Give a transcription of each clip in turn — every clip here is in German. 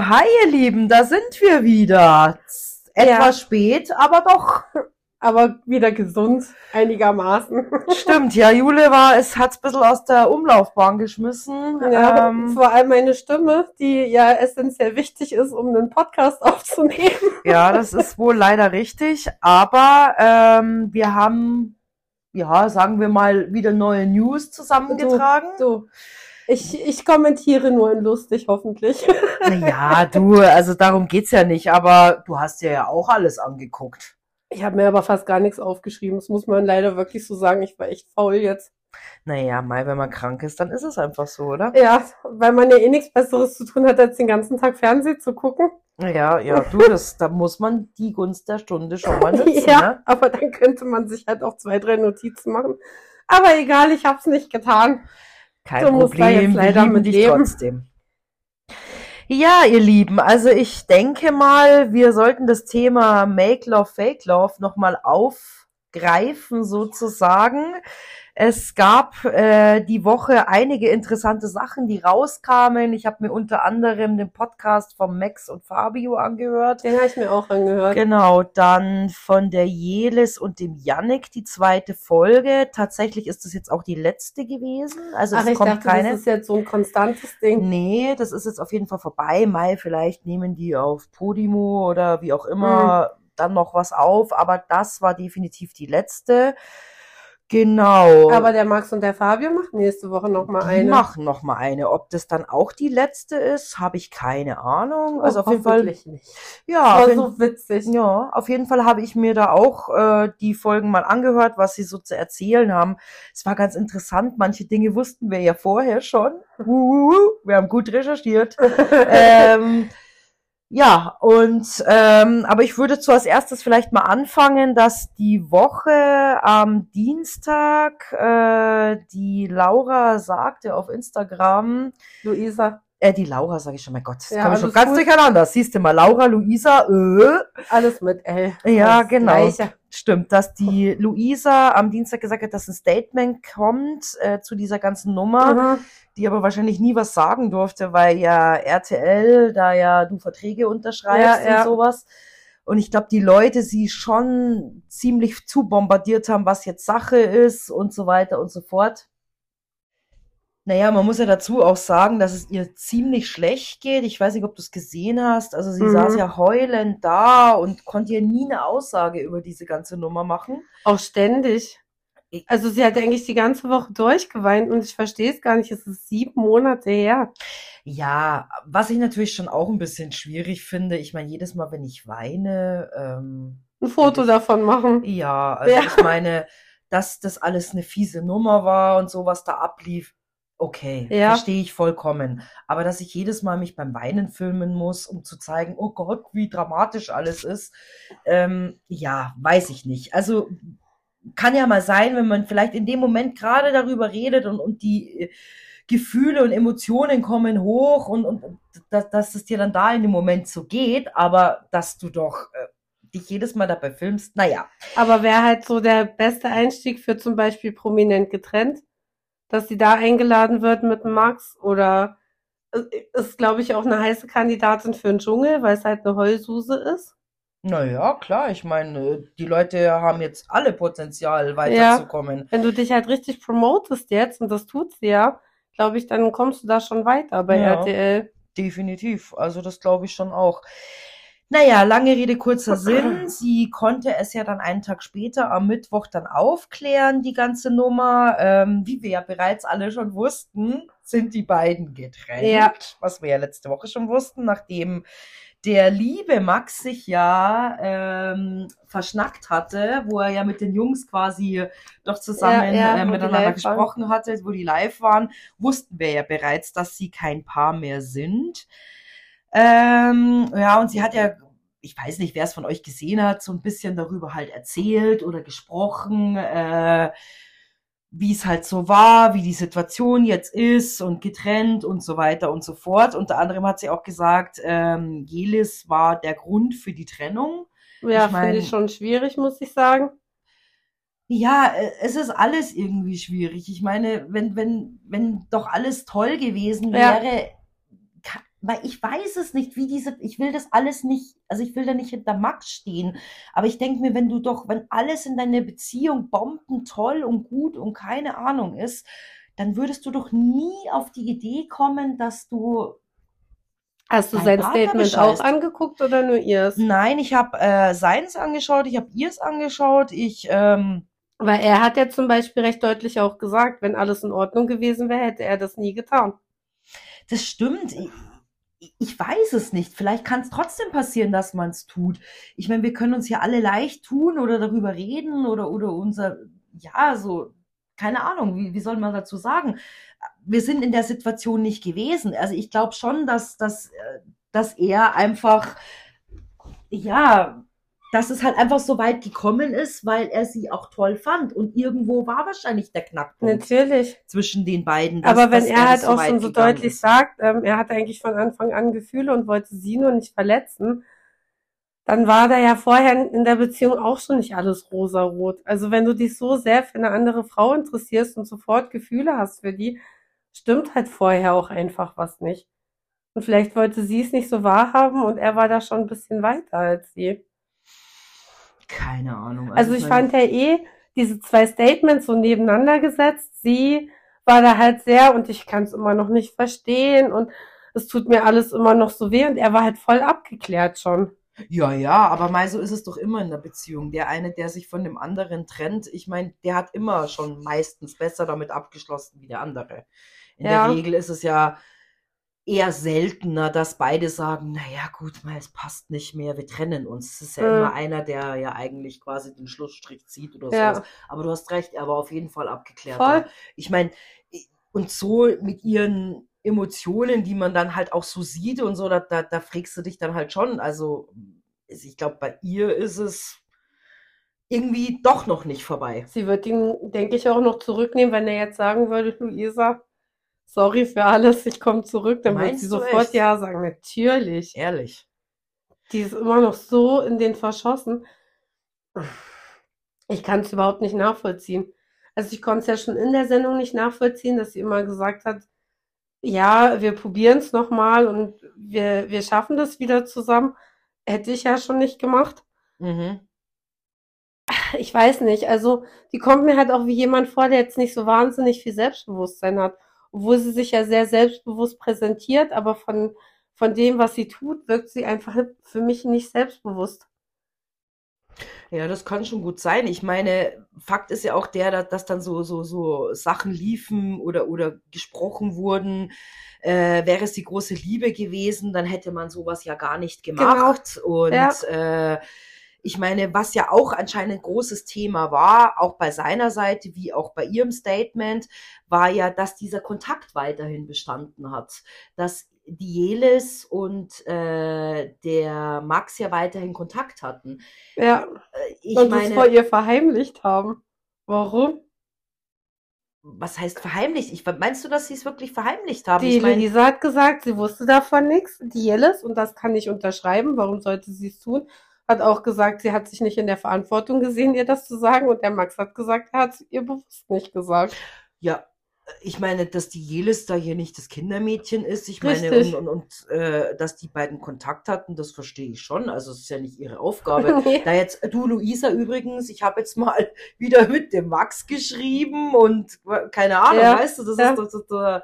hi ihr Lieben, da sind wir wieder. Etwas Ja. spät, aber doch. aber wieder gesund, einigermaßen. Stimmt, ja, Jule war, es hat's ein bisschen aus der Umlaufbahn geschmissen. Ja, Ähm, vor allem meine Stimme, die ja essentiell wichtig ist, um einen Podcast aufzunehmen. ja, das ist wohl leider richtig, aber ähm, wir haben, ja, sagen wir mal, wieder neue News zusammengetragen. So, ich, ich kommentiere nur in lustig, hoffentlich. Ja, du, also darum geht's ja nicht, aber du hast dir ja auch alles angeguckt. Ich habe mir aber fast gar nichts aufgeschrieben. Das muss man leider wirklich so sagen. Ich war echt faul jetzt. Naja, mal, wenn man krank ist, dann ist es einfach so, oder? Ja, weil man ja eh nichts Besseres zu tun hat, als den ganzen Tag Fernsehen zu gucken. Ja, ja, du, das, da muss man die Gunst der Stunde schon mal nutzen, ja, ne? aber dann könnte man sich halt auch zwei, drei Notizen machen. Aber egal, ich habe es nicht getan. Kein da Problem, wir leider lieben dich leben. trotzdem. Ja, ihr Lieben, also ich denke mal, wir sollten das Thema Make Love, Fake Love nochmal aufgreifen sozusagen. Es gab äh, die Woche einige interessante Sachen, die rauskamen. Ich habe mir unter anderem den Podcast von Max und Fabio angehört. Den habe ich mir auch angehört. Genau, dann von der Jelis und dem Yannick die zweite Folge. Tatsächlich ist das jetzt auch die letzte gewesen. Also Ach, es ich kommt dachte, keine. das ist jetzt so ein konstantes Ding. Nee, das ist jetzt auf jeden Fall vorbei. Mai, vielleicht nehmen die auf Podimo oder wie auch immer dann noch was auf, aber das war definitiv die letzte. Genau. Aber der Max und der Fabio machen nächste Woche noch mal die eine. machen noch mal eine. Ob das dann auch die letzte ist, habe ich keine Ahnung. Also Oh, auf jeden Fall, nicht. ja, jeden so witzig. Ja, auf jeden Fall habe ich mir da auch äh, die Folgen mal angehört, was sie so zu erzählen haben. Es war ganz interessant. Manche Dinge wussten wir ja vorher schon. Uhuhu, Wir haben gut recherchiert. ähm, ja, und ähm, aber ich würde zuerst erstes vielleicht mal anfangen, dass die Woche am Dienstag äh, die Laura sagte auf Instagram, Luisa, äh, die Laura sage ich schon, mein Gott, das Ja, komme schon ganz gut. durcheinander. Siehst du mal, Laura, Luisa, äh, alles mit L. Ja, Das genau. Gleiche. Stimmt, dass die Luisa am Dienstag gesagt hat, dass ein Statement kommt äh, zu dieser ganzen Nummer, Mhm. die aber wahrscheinlich nie was sagen durfte, weil ja RTL da ja du Verträge unterschreibst Ja, ja. und sowas. Und ich glaube, die Leute sie schon ziemlich zu bombardiert haben, was jetzt Sache ist und so weiter und so fort. Naja, man muss ja dazu auch sagen, dass es ihr ziemlich schlecht geht. Ich weiß nicht, ob du es gesehen hast. Also sie Mhm. saß ja heulend da und konnte ja nie eine Aussage über diese ganze Nummer machen. Auch ständig. Also sie hat eigentlich die ganze Woche durchgeweint und ich verstehe es gar nicht. Es ist sieben Monate her. Ja, was ich natürlich schon auch ein bisschen schwierig finde, ich meine, jedes Mal, wenn ich weine, ähm, Ein Foto davon machen. ja, also Ja. ich meine, dass das alles eine fiese Nummer war und so, was da ablief, okay, Ja. verstehe ich vollkommen. Aber dass ich jedes Mal mich beim Weinen filmen muss, um zu zeigen, oh Gott, wie dramatisch alles ist, ähm, ja, weiß ich nicht. Also kann ja mal sein, wenn man vielleicht in dem Moment gerade darüber redet und, und die äh, Gefühle und Emotionen kommen hoch und, und, und dass, dass es dir dann da in dem Moment so geht, aber dass du doch äh, dich jedes Mal dabei filmst, naja. Aber wäre halt so der beste Einstieg für zum Beispiel prominent getrennt, dass sie da eingeladen wird mit Max oder äh, ist, glaube ich, auch eine heiße Kandidatin für den Dschungel, weil es halt eine Heulsuse ist. Naja, klar, ich meine, die Leute haben jetzt alle Potenzial, weiterzukommen. Wenn du dich halt richtig promotest jetzt, und das tut sie ja, glaube ich, dann kommst du da schon weiter bei Ja. RTL. Definitiv. Also das glaube ich schon auch. Naja, lange Rede, kurzer Sinn. Sie konnte es ja dann einen Tag später am Mittwoch dann aufklären, die ganze Nummer. Ähm, wie wir ja bereits alle schon wussten, sind die beiden getrennt. Ja. Was wir ja letzte Woche schon wussten, nachdem der liebe Max sich ja ähm, verschnackt hatte, wo er ja mit den Jungs quasi doch zusammen Ja, ja, äh, miteinander live waren. gesprochen hatte, wo die live waren, wussten wir ja bereits, dass sie kein Paar mehr sind. Ähm, ja, und sie hat ja, ich weiß nicht, wer es von euch gesehen hat, so ein bisschen darüber halt erzählt oder gesprochen, äh, wie es halt so war, wie die Situation jetzt ist und getrennt und so weiter und so fort. Unter anderem hat sie auch gesagt, ähm, Jelis war der Grund für die Trennung. Ja, Ich mein- finde ich schon schwierig, muss ich sagen. Ja, äh, es ist alles irgendwie schwierig. Ich meine, wenn, wenn, wenn doch alles toll gewesen Ja. wäre, ka- weil ich weiß es nicht, wie diese, ich will das alles nicht, also ich will da nicht hinter Max stehen, aber ich denke mir, wenn du doch, wenn alles in deiner Beziehung bomben toll und gut und keine Ahnung ist, dann würdest du doch nie auf die Idee kommen, dass du Hast du sein Partner Statement auch bescheißt. angeguckt oder nur ihrs? Nein, ich habe äh, seins angeschaut, ich habe ihrs angeschaut, ich, ähm, Weil er hat ja zum Beispiel recht deutlich auch gesagt, wenn alles in Ordnung gewesen wäre, hätte er das nie getan. das stimmt. Ich, weiß es nicht. Vielleicht kann es trotzdem passieren, dass man es tut. Ich meine, wir können uns ja alle leicht tun oder darüber reden oder, oder unser, ja, so, keine Ahnung, wie, wie soll man dazu sagen? Wir sind in der Situation nicht gewesen. Also ich glaube schon, dass, dass, äh, dass er einfach, ja, dass es halt einfach so weit gekommen ist, weil er sie auch toll fand. Und irgendwo war wahrscheinlich der Knackpunkt Natürlich. zwischen den beiden. dass- Aber wenn er halt auch schon so deutlich ist. sagt, ähm, er hatte eigentlich von Anfang an Gefühle und wollte sie nur nicht verletzen, dann war da ja vorher in der Beziehung auch schon nicht alles rosarot. Also wenn du dich so sehr für eine andere Frau interessierst und sofort Gefühle hast für die, stimmt halt vorher auch einfach was nicht. Und vielleicht wollte sie es nicht so wahrhaben und er war da schon ein bisschen weiter als sie. Keine Ahnung. Also ich meine- fand ja eh diese zwei Statements so nebeneinander gesetzt. Sie war da halt sehr und ich kann es immer noch nicht verstehen und es tut mir alles immer noch so weh und er war halt voll abgeklärt schon. Ja, ja, aber mal so ist es doch immer in der Beziehung. Der eine, der sich von dem anderen trennt, ich meine, der hat immer schon meistens besser damit abgeschlossen wie der andere. In Ja. der Regel ist es ja eher seltener, dass beide sagen, naja, gut, mal, es passt nicht mehr, wir trennen uns. Es ist ja Mhm. immer einer, der ja eigentlich quasi den Schlussstrich zieht oder Ja. sowas. Aber du hast recht, er war auf jeden Fall abgeklärt. Voll. Ich meine, und so mit ihren Emotionen, die man dann halt auch so sieht und so, da, da, da frägst du dich dann halt schon. Also, ich glaube, bei ihr ist es irgendwie doch noch nicht vorbei. Sie wird ihn, denke ich, auch noch zurücknehmen, wenn er jetzt sagen würde, Luisa, sorry für alles, ich komme zurück, dann wird sie sofort echt? ja sagen. Natürlich. Ehrlich. Die ist immer noch so in den verschossen. Ich kann es überhaupt nicht nachvollziehen. Also ich konnte es ja schon in der Sendung nicht nachvollziehen, dass sie immer gesagt hat, ja, wir probieren es nochmal und wir, wir schaffen das wieder zusammen. Hätte ich ja schon nicht gemacht. Mhm. Ich weiß nicht. Also die kommt mir halt auch wie jemand vor, der jetzt nicht so wahnsinnig viel Selbstbewusstsein hat. Obwohl sie sich ja sehr selbstbewusst präsentiert, aber von, von dem, was sie tut, wirkt sie einfach für mich nicht selbstbewusst. Ja, das kann schon gut sein. Ich meine, Fakt ist ja auch der, dass, dann so, so, so Sachen liefen oder, oder gesprochen wurden. Äh, wäre es die große Liebe gewesen, dann hätte man sowas ja gar nicht gemacht. Und Ja. äh, ich meine, was ja auch anscheinend ein großes Thema war, auch bei seiner Seite wie auch bei ihrem Statement, war ja, dass dieser Kontakt weiterhin bestanden hat. Dass die Jelis und äh, der Max ja weiterhin Kontakt hatten. Ja, Äh, Ich und meine, vor ihr verheimlicht haben. Warum? was heißt verheimlicht? Ich, meinst du, dass sie es wirklich verheimlicht haben? Die ich meine, Lisa hat gesagt, sie wusste davon nichts. Die Jellis, und das kann ich unterschreiben, warum sollte sie es tun, hat auch gesagt, sie hat sich nicht in der Verantwortung gesehen, ihr das zu sagen. Und der Max hat gesagt, er hat es ihr bewusst nicht gesagt. ja, ich meine, dass die Jelis da hier nicht das Kindermädchen ist. Ich meine, Richtig. und, und, und äh, dass die beiden Kontakt hatten, das verstehe ich schon. Also es ist ja nicht ihre Aufgabe. Nee. Da jetzt, du Luisa übrigens, ich habe jetzt mal wieder mit dem Max geschrieben und keine Ahnung, Ja, weißt du, das ja. ist, das, das,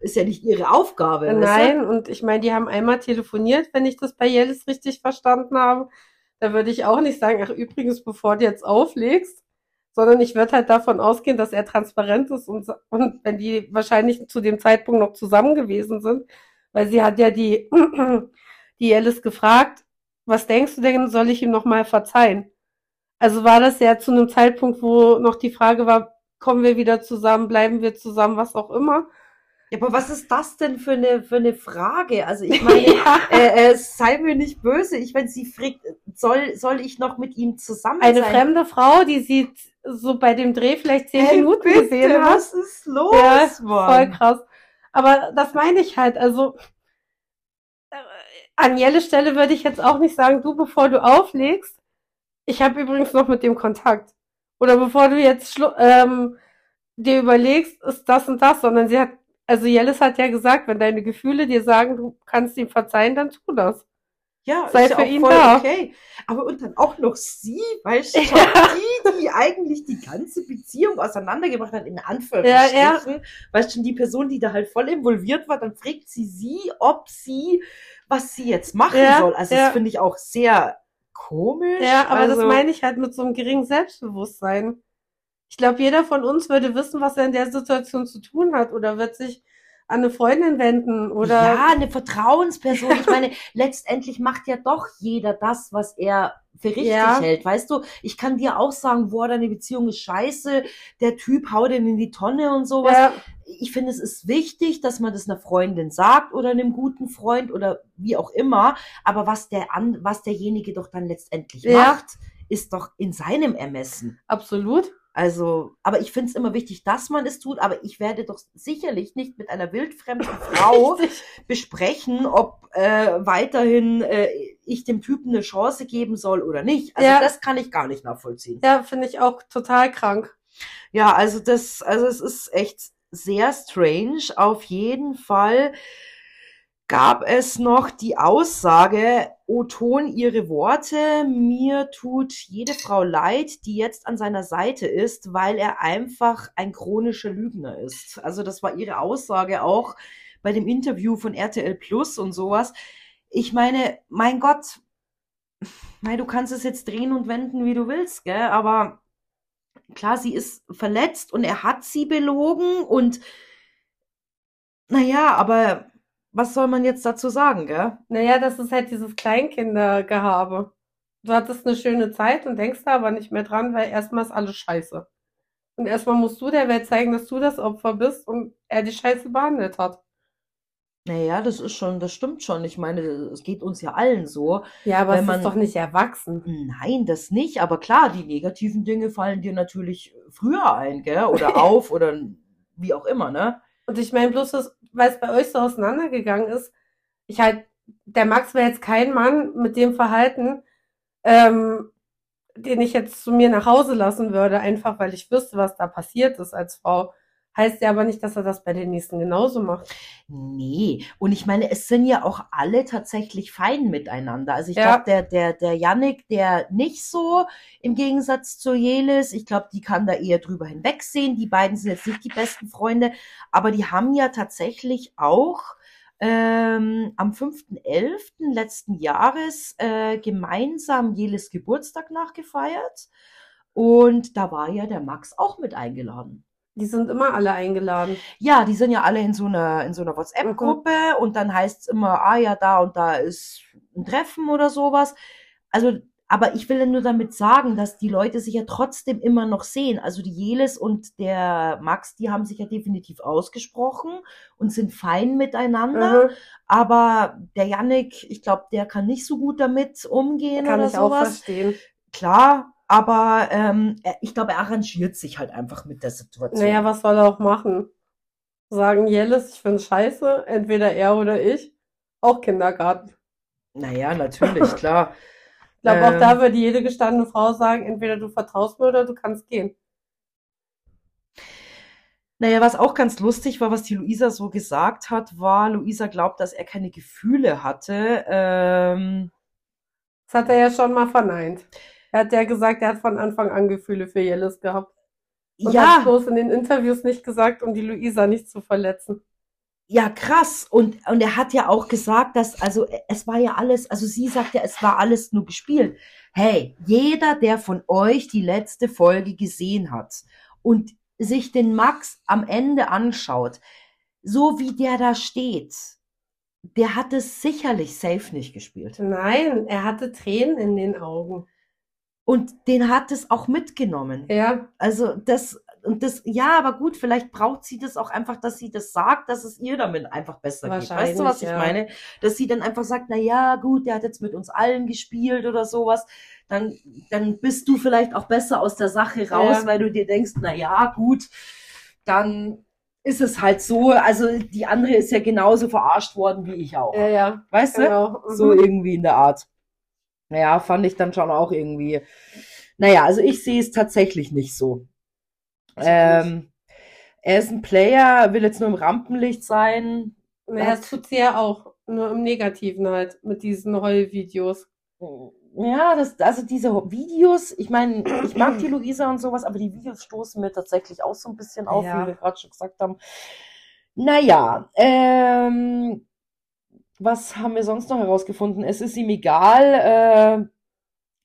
ist ja nicht ihre Aufgabe. weißt du? Nein, und ich meine, die haben einmal telefoniert, wenn ich das bei Jellis richtig verstanden habe. Da würde ich auch nicht sagen, ach übrigens, bevor du jetzt auflegst, sondern ich würde halt davon ausgehen, dass er transparent ist und, und wenn die wahrscheinlich zu dem Zeitpunkt noch zusammen gewesen sind, weil sie hat ja die, die Jellis gefragt, was denkst du denn, soll ich ihm nochmal verzeihen? Also war das ja zu einem Zeitpunkt, wo noch die Frage war, kommen wir wieder zusammen, bleiben wir zusammen, was auch immer. Ja, aber was ist das denn für eine, für eine Frage? Also ich meine, Ja. äh, äh, sei mir nicht böse. Ich meine, sie fragt, soll, soll ich noch mit ihm zusammen Eine sein? fremde Frau, die sie so bei dem Dreh vielleicht zehn Hey, Minuten bitte, gesehen hat. was ist los, Ja, Voll krass. Aber das meine ich halt. Also äh, an Jelles Stelle würde ich jetzt auch nicht sagen, du, bevor du auflegst, ich habe übrigens noch mit dem Kontakt. Oder bevor du jetzt ähm, dir überlegst, ist das und das, sondern sie hat Also Jellis hat ja gesagt, wenn deine Gefühle dir sagen, du kannst ihm verzeihen, dann tu das. Ja, Sei ist ja für auch ihn voll da. okay. Aber und dann auch noch sie, weißt du, Ja. die, die eigentlich die ganze Beziehung auseinandergebracht hat, in Ja, Anführungsstrichen. Weißt du, die Person, die da halt voll involviert war, dann fragt sie sie, ob sie, was sie jetzt machen Ja, soll. Also ja. das finde ich auch sehr komisch. Ja, aber also, das meine ich halt mit so einem geringen Selbstbewusstsein. Ich glaube, jeder von uns würde wissen, was er in der Situation zu tun hat oder wird sich an eine Freundin wenden oder Ja, eine Vertrauensperson. Ich meine, letztendlich macht ja doch jeder das, was er für richtig Ja. hält. Weißt du, ich kann dir auch sagen, boah, deine Beziehung ist scheiße, der Typ haut den in die Tonne und sowas. ja, Ich finde, es ist wichtig, dass man das einer Freundin sagt oder einem guten Freund oder wie auch immer. Aber was der an, was derjenige doch dann letztendlich Ja. macht, ist doch in seinem Ermessen. absolut. Also, aber ich finde es immer wichtig, dass man es tut, aber ich werde doch sicherlich nicht mit einer wildfremden Frau Richtig. besprechen, ob äh, weiterhin äh, ich dem Typen eine Chance geben soll oder nicht. Also Ja. das kann ich gar nicht nachvollziehen. Ja, finde ich auch total krank. Ja, also das, also es ist echt sehr strange. Auf jeden Fall gab es noch die Aussage, O Ton ihre Worte, mir tut jede Frau leid, die jetzt an seiner Seite ist, weil er einfach ein chronischer Lügner ist. Also das war ihre Aussage auch bei dem Interview von RTL Plus und sowas. Ich meine, mein Gott, mei, du kannst es jetzt drehen und wenden, wie du willst, gell? Aber klar, sie ist verletzt und er hat sie belogen und naja, aber was soll man jetzt dazu sagen, gell? Naja, das ist halt dieses Kleinkindergehabe. Du hattest eine schöne Zeit und denkst da aber nicht mehr dran, weil erstmal ist alles scheiße. Und erstmal musst du der Welt zeigen, dass du das Opfer bist und er die Scheiße behandelt hat. Naja, das ist schon, das stimmt schon. Ich meine, es geht uns ja allen so. Ja, aber es man- ist doch nicht erwachsen. Nein, das nicht. Aber klar, die negativen Dinge fallen dir natürlich früher ein, gell? Oder auf oder wie auch immer, ne? Und ich meine bloß, dass- weil es bei euch so auseinandergegangen ist, ich halt, der Max wäre jetzt kein Mann mit dem Verhalten, ähm, den ich jetzt zu mir nach Hause lassen würde, einfach weil ich wüsste, was da passiert ist als Frau. Heißt ja aber nicht, dass er das bei den nächsten genauso macht. Nee, und ich meine, es sind ja auch alle tatsächlich fein miteinander. Also ich Ja. glaube, der, der, der Yannick, der nicht so im Gegensatz zu Jelis, ich glaube, die kann da eher drüber hinwegsehen. Die beiden sind jetzt nicht die besten Freunde, aber die haben ja tatsächlich auch ähm, am 5.11. letzten Jahres äh, gemeinsam Jelis Geburtstag nachgefeiert. Und da war ja der Max auch mit eingeladen. Die sind immer alle eingeladen. Ja, die sind ja alle in so einer, in so einer WhatsApp-Gruppe und dann heißt es immer, ah ja, da und da ist ein Treffen oder sowas. Also, aber ich will ja nur damit sagen, dass die Leute sich ja trotzdem immer noch sehen. Also die Jelis und der Max, die haben sich ja definitiv ausgesprochen und sind fein miteinander. Mhm. Aber der Yannick, ich glaube, der kann nicht so gut damit umgehen Kann oder ich auch sowas. verstehen. Klar, aber ähm, ich glaube, er arrangiert sich halt einfach mit der Situation. Naja, was soll er auch machen? Sagen Jellis, ich find's scheiße, entweder er oder ich. Auch Kindergarten. Naja, natürlich, klar. Ich glaube, auch Ähm. da würde jede gestandene Frau sagen, entweder du vertraust mir oder du kannst gehen. Naja, was auch ganz lustig war, was die Luisa so gesagt hat, war, Luisa glaubt, dass er keine Gefühle hatte. Ähm, Das hat er ja schon mal verneint. Er hat ja gesagt, er hat von Anfang an Gefühle für Jellis gehabt. Und hat ja, bloß in den Interviews nicht gesagt, um die Luisa nicht zu verletzen. ja, krass. Und, und er hat ja auch gesagt, dass, also es war ja alles, also sie sagt ja, es war alles nur gespielt. Hey, jeder, der von euch die letzte Folge gesehen hat und sich den Max am Ende anschaut, so wie der da steht, der hat es sicherlich safe nicht gespielt. Nein, er hatte Tränen in den Augen. Und den hat es auch mitgenommen. Ja, Also das, und das, ja, aber gut, vielleicht braucht sie das auch einfach, dass sie das sagt, dass es ihr damit einfach besser geht. Weißt du, was ich ja. meine? Dass sie dann einfach sagt, na ja, gut, der hat jetzt mit uns allen gespielt oder sowas. Dann, dann bist du vielleicht auch besser aus der Sache raus, Ja. weil du dir denkst, na ja, gut, dann ist es halt so. Also die andere ist ja genauso verarscht worden wie ich auch. ja, ja, weißt du? genau. Mhm. So irgendwie in der Art. Naja, fand ich dann schon auch irgendwie. Naja, also ich sehe es tatsächlich nicht so. Ähm, Er ist ein Player, will jetzt nur im Rampenlicht sein. Naja, das tut sie ja auch. Nur im Negativen halt, mit diesen Heulvideos. Ja, das, also diese Videos, ich meine, ich mag die Luisa und sowas, aber die Videos stoßen mir tatsächlich auch so ein bisschen auf, Ja. wie wir gerade schon gesagt haben. Naja, ähm, was haben wir sonst noch herausgefunden? Es ist ihm egal, äh,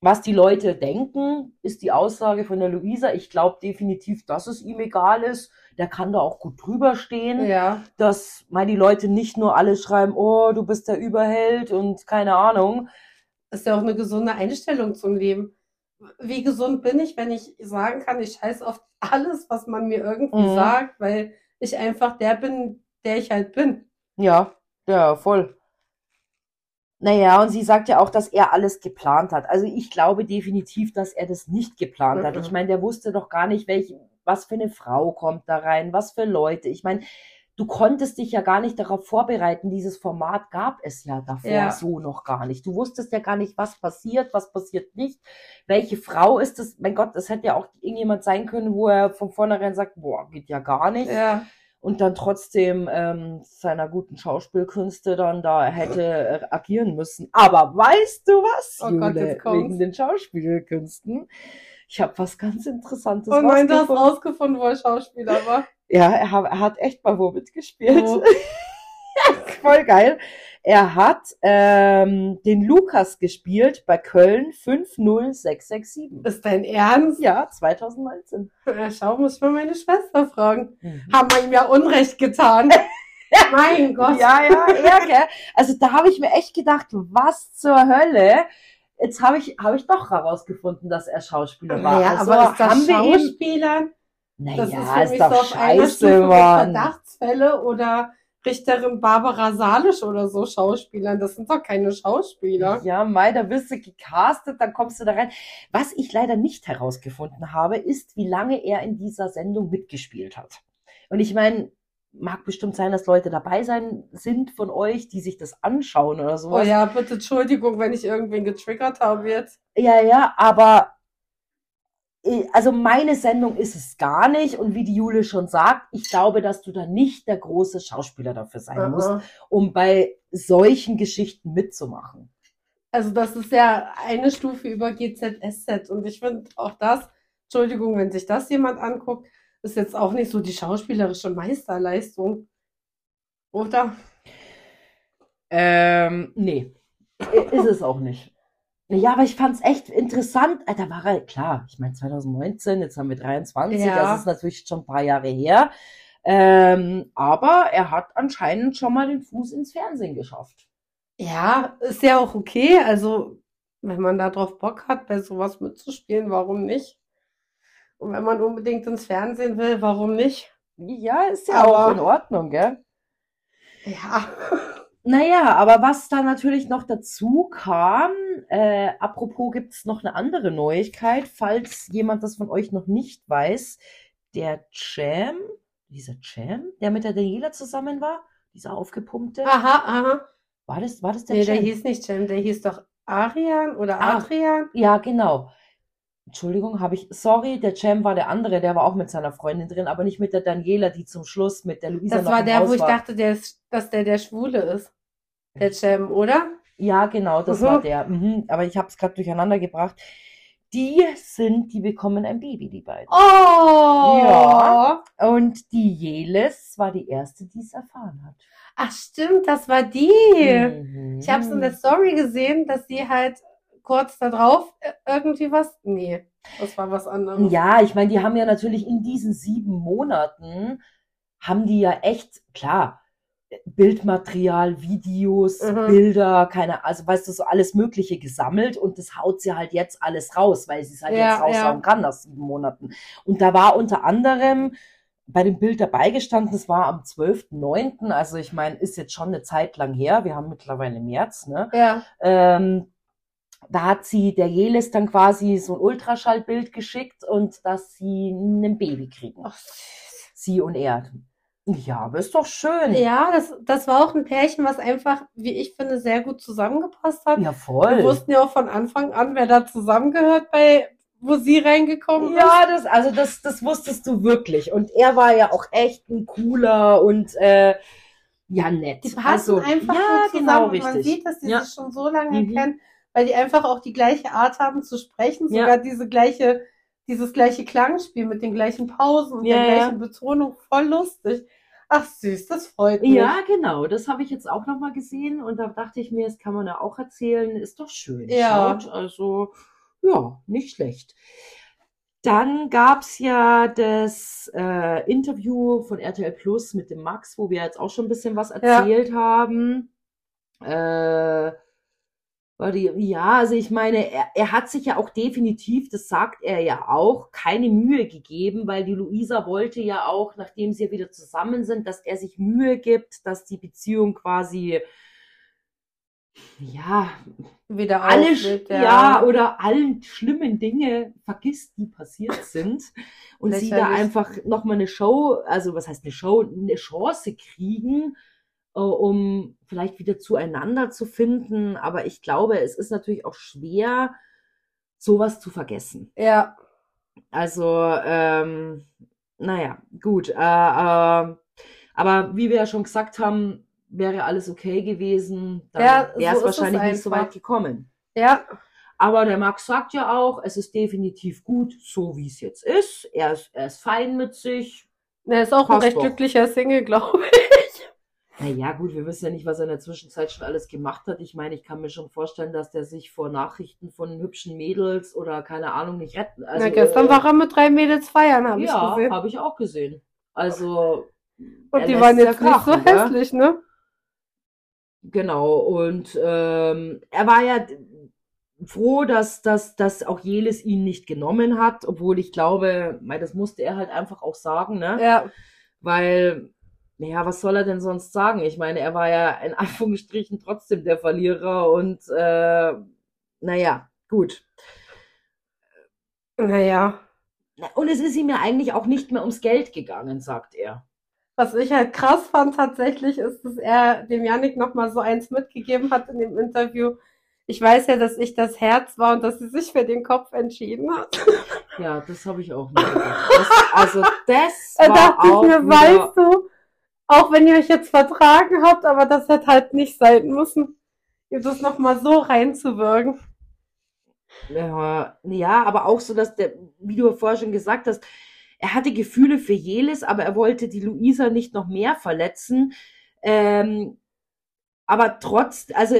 was die Leute denken, ist die Aussage von der Luisa. Ich glaube definitiv, dass es ihm egal ist. Der kann da auch gut drüber stehen Ja. dass mal die Leute nicht nur alle schreiben, oh, du bist der Überheld und keine Ahnung. Ist ja auch eine gesunde Einstellung zum Leben. Wie gesund bin ich, wenn ich sagen kann, ich scheiß auf alles, was man mir irgendwie Mhm. sagt, weil ich einfach der bin, der ich halt bin. Ja, ja, voll. Naja, und sie sagt ja auch, dass er alles geplant hat. Also ich glaube definitiv, dass er das nicht geplant hat. Mhm. Ich meine, der wusste doch gar nicht, welch, was für eine Frau kommt da rein, was für Leute. Ich meine, du konntest dich ja gar nicht darauf vorbereiten. Dieses Format gab es ja davor Ja. so noch gar nicht. Du wusstest ja gar nicht, was passiert, was passiert nicht. Welche Frau ist es? Mein Gott, das hätte ja auch irgendjemand sein können, wo er von vornherein sagt, boah, geht ja gar nicht Ja. Und dann trotzdem ähm, seiner guten Schauspielkünste dann da hätte äh, agieren müssen. Aber weißt du was, Oh Gott, Jule, jetzt kommt's. wegen den Schauspielkünsten? Ich habe was ganz Interessantes Oh nein, du hast rausgefunden. rausgefunden, wo er Schauspieler war. Ja, er, hat- er hat echt mal wo mitgespielt. Oh. Voll geil. Er hat ähm, den Lukas gespielt bei Köln 50667. Ist dein Ernst? Ja, 2019. Ja, schau, muss ich mal meine Schwester fragen. Mhm. Haben wir ihm ja Unrecht getan. mein Gott. Ja, ja, ja, gell? Also da habe ich mir echt gedacht, was zur Hölle? Jetzt habe ich, habe ich doch herausgefunden, dass er Schauspieler war. Naja, also aber ist das haben wir ihm, Schauspielern? Das naja, ist für ist, mich doch so scheiße, Mann. Verdachtsfälle oder Richterin Barbara Salisch oder so Schauspielern. Das sind doch keine Schauspieler. Ja, Mai, da wirst du gecastet, dann kommst du da rein. Was ich leider nicht herausgefunden habe, ist, wie lange er in dieser Sendung mitgespielt hat. Und ich meine, mag bestimmt sein, dass Leute dabei sein sind von euch, die sich das anschauen oder Oh sowas. ja, bitte Entschuldigung, wenn ich irgendwen getriggert habe jetzt. Ja, ja, aber also meine Sendung ist es gar nicht. Und wie die Jule schon sagt, ich glaube, dass du da nicht der große Schauspieler dafür sein musst, Uh-uh. um bei solchen Geschichten mitzumachen. Also das ist ja eine Stufe über GZSZ. Und ich finde auch das, Entschuldigung, wenn sich das jemand anguckt, ist jetzt auch nicht so die schauspielerische Meisterleistung. Oder? Ähm, nee. Ist es auch nicht. Ja, aber ich fand's echt interessant. Äh, Da war er, klar, ich meine 2019, jetzt haben wir 23, Ja. das ist natürlich schon ein paar Jahre her. Ähm, aber er hat anscheinend schon mal den Fuß ins Fernsehen geschafft. Ja, ist ja auch okay. Also, wenn man da drauf Bock hat, bei sowas mitzuspielen, warum nicht? Und wenn man unbedingt ins Fernsehen will, warum nicht? Ja, ist ja Aber- auch in Ordnung, gell? Ja. Naja, aber was da natürlich noch dazu kam, äh, apropos gibt's noch eine andere Neuigkeit, falls jemand das von euch noch nicht weiß, der Jam, dieser Jam, der mit der Daniela zusammen war, dieser aufgepumpte, Aha, aha. war das, war das der Nee, der Jam? hieß nicht Cem, der hieß doch Arian oder Ah. Adrian. Ja, genau. Entschuldigung, habe ich, sorry, der Jam war der andere, der war auch mit seiner Freundin drin, aber nicht mit der Daniela, die zum Schluss mit der Luisa Das war der, Haus wo ich war. dachte, der ist, dass der der Schwule ist. Der Cem, oder? Ja, genau, das Mhm. war der. Mhm, aber ich habe es gerade durcheinander gebracht. Die sind, die bekommen ein Baby, die beiden. Oh! Ja. Und die Jelis war die erste, die es erfahren hat. Ach stimmt, das war die. Mhm. Ich habe es in der Story gesehen, dass sie halt kurz da drauf äh, irgendwie was. Nee, das war was anderes. Ja, ich meine, die haben ja natürlich in diesen sieben Monaten, haben die ja echt, klar, Bildmaterial, Videos, Mhm. Bilder, keine, also weißt du, so alles Mögliche gesammelt und das haut sie halt jetzt alles raus, weil sie es halt Ja, jetzt raushauen ja. kann nach sieben Monaten. Und da war unter anderem bei dem Bild dabei gestanden, es war am 12.09., also ich meine, ist jetzt schon eine Zeit lang her, wir haben mittlerweile März, ne? Ja. Ähm, da hat sie der Jelis dann quasi so ein Ultraschallbild geschickt und dass sie ein Baby kriegen. Ach. Sie und er. Ja, aber ist doch schön. Ja, das, das war auch ein Pärchen, was einfach, wie ich finde, sehr gut zusammengepasst hat. Ja, Wir voll. wussten ja auch von Anfang an, wer da zusammengehört bei wo sie reingekommen ist. Ja, das, also das, das wusstest du wirklich. Und er war ja auch echt ein cooler und äh, ja, nett. Die passen also, einfach ja, gut zusammen. genau, und Man richtig. sieht, dass die Ja. sich schon so lange Mhm. kennen, weil die einfach auch die gleiche Art haben zu sprechen, Ja. sogar diese gleiche, dieses gleiche Klangspiel mit den gleichen Pausen und Ja, der ja. gleichen Betonung. Voll lustig. Ach süß, das freut mich. Ja, genau. Das habe ich jetzt auch nochmal gesehen und da dachte ich mir, das kann man ja auch erzählen. Ist doch schön. Ja. Schaut, also, ja, nicht schlecht. Dann gab's ja das äh, Interview von RTL Plus mit dem Max, wo wir jetzt auch schon ein bisschen was erzählt haben. Äh, ja, also ich meine, er, er hat sich ja auch definitiv, das sagt er ja auch, keine Mühe gegeben, weil die Luisa wollte ja auch, nachdem sie ja wieder zusammen sind, dass er sich Mühe gibt, dass die Beziehung quasi, ja, Wieder alle, auflebt, ja. oder allen schlimmen Dinge vergisst, die passiert sind. Und sie da einfach nochmal eine Show, also was heißt eine Show, eine Chance kriegen, um vielleicht wieder zueinander zu finden. Aber ich glaube, es ist natürlich auch schwer, sowas zu vergessen. Ja, Also, ähm, naja, gut. Äh, äh, aber wie wir ja schon gesagt haben, wäre alles okay gewesen, dann Ja, wäre so es wahrscheinlich nicht so weit gekommen. ja, Aber der Max sagt ja auch, es ist definitiv gut, so wie es jetzt ist. Er ist, er ist fein mit sich. er ist auch ein Passt recht doch. glücklicher Single, glaube ich. Naja, gut, wir wissen ja nicht, was er in der Zwischenzeit schon alles gemacht hat. Ich meine, ich kann mir schon vorstellen, dass der sich vor Nachrichten von hübschen Mädels oder keine Ahnung nicht retten. Also, Na, gestern äh, war er mit drei Mädels feiern, habe ich Ja, gesehen. habe ich auch gesehen. Also. Und die waren ja jetzt nicht so krachen, ne? hässlich, ne? Genau, und ähm, er war ja froh, dass, dass, dass auch Jelis ihn nicht genommen hat, obwohl ich glaube, das musste er halt einfach auch sagen, ne? Ja, Weil, ja, was soll er denn sonst sagen? Ich meine, er war ja in Anführungsstrichen trotzdem der Verlierer und äh, naja, gut. naja. Und es ist ihm ja eigentlich auch nicht mehr ums Geld gegangen, sagt er. Was ich halt krass fand tatsächlich, ist, dass er dem Yannick nochmal so eins mitgegeben hat in dem Interview. Ich weiß ja, dass ich das Herz war und dass sie sich für den Kopf entschieden hat. Ja, das habe ich auch nicht gedacht. Das, also das Da war dachte ich auch mir, wieder, weißt du, auch wenn ihr euch jetzt vertragen habt, aber das hätte halt nicht sein müssen, ihr das nochmal so reinzuwirken. Ja, ja, aber auch so, dass der, wie du vorher schon gesagt hast, er hatte Gefühle für Jelis, aber er wollte die Luisa nicht noch mehr verletzen. Ähm, aber trotz, also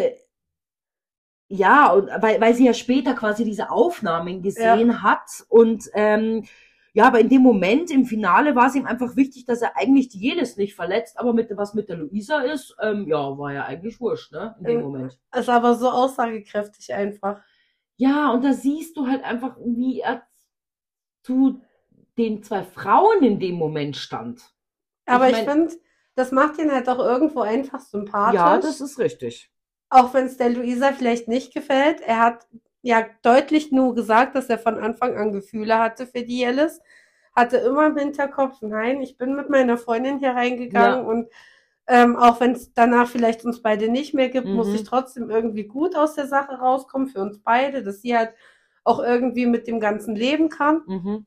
ja, und weil, weil sie ja später quasi diese Aufnahmen gesehen hat und ähm, ja, aber in dem Moment im Finale war es ihm einfach wichtig, dass er eigentlich die Jelis nicht verletzt, aber mit was mit der Luisa ist, ähm, ja, war ja eigentlich wurscht, ne? In dem Ähm, Moment. Ist aber so aussagekräftig einfach. Ja, und da siehst du halt einfach, wie er zu den zwei Frauen in dem Moment stand. Aber Ich ich, mein- finde, das macht ihn halt auch irgendwo einfach sympathisch. Ja, das ist richtig. Auch wenn es der Luisa vielleicht nicht gefällt. Er hat ja deutlich nur gesagt, dass er von Anfang an Gefühle hatte für die Alice. Hatte immer im Hinterkopf, nein, ich bin mit meiner Freundin hier reingegangen Ja. und ähm, auch wenn es danach vielleicht uns beide nicht mehr gibt, muss Mhm. ich trotzdem irgendwie gut aus der Sache rauskommen für uns beide, dass sie halt auch irgendwie mit dem Ganzen leben kann. Mhm.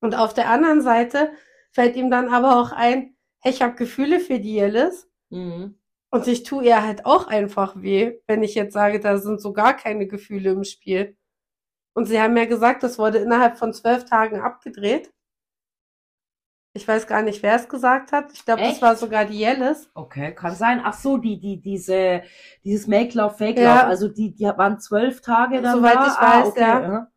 Und auf der anderen Seite fällt ihm dann aber auch ein, hey, ich habe Gefühle für die Alice. Mhm. Und ich tue ihr halt auch einfach weh, wenn ich jetzt sage, da sind so gar keine Gefühle im Spiel. Und sie haben ja gesagt, das wurde innerhalb von zwölf Tagen abgedreht. Ich weiß gar nicht, wer es gesagt hat. Ich glaube, das war sogar die Yellis. Okay, kann sein. Ach so, die, die, diese, dieses Make Love, Fake Love, Ja. also die, die waren zwölf Tage dann Soweit da? ich Ah, weiß, okay, ja.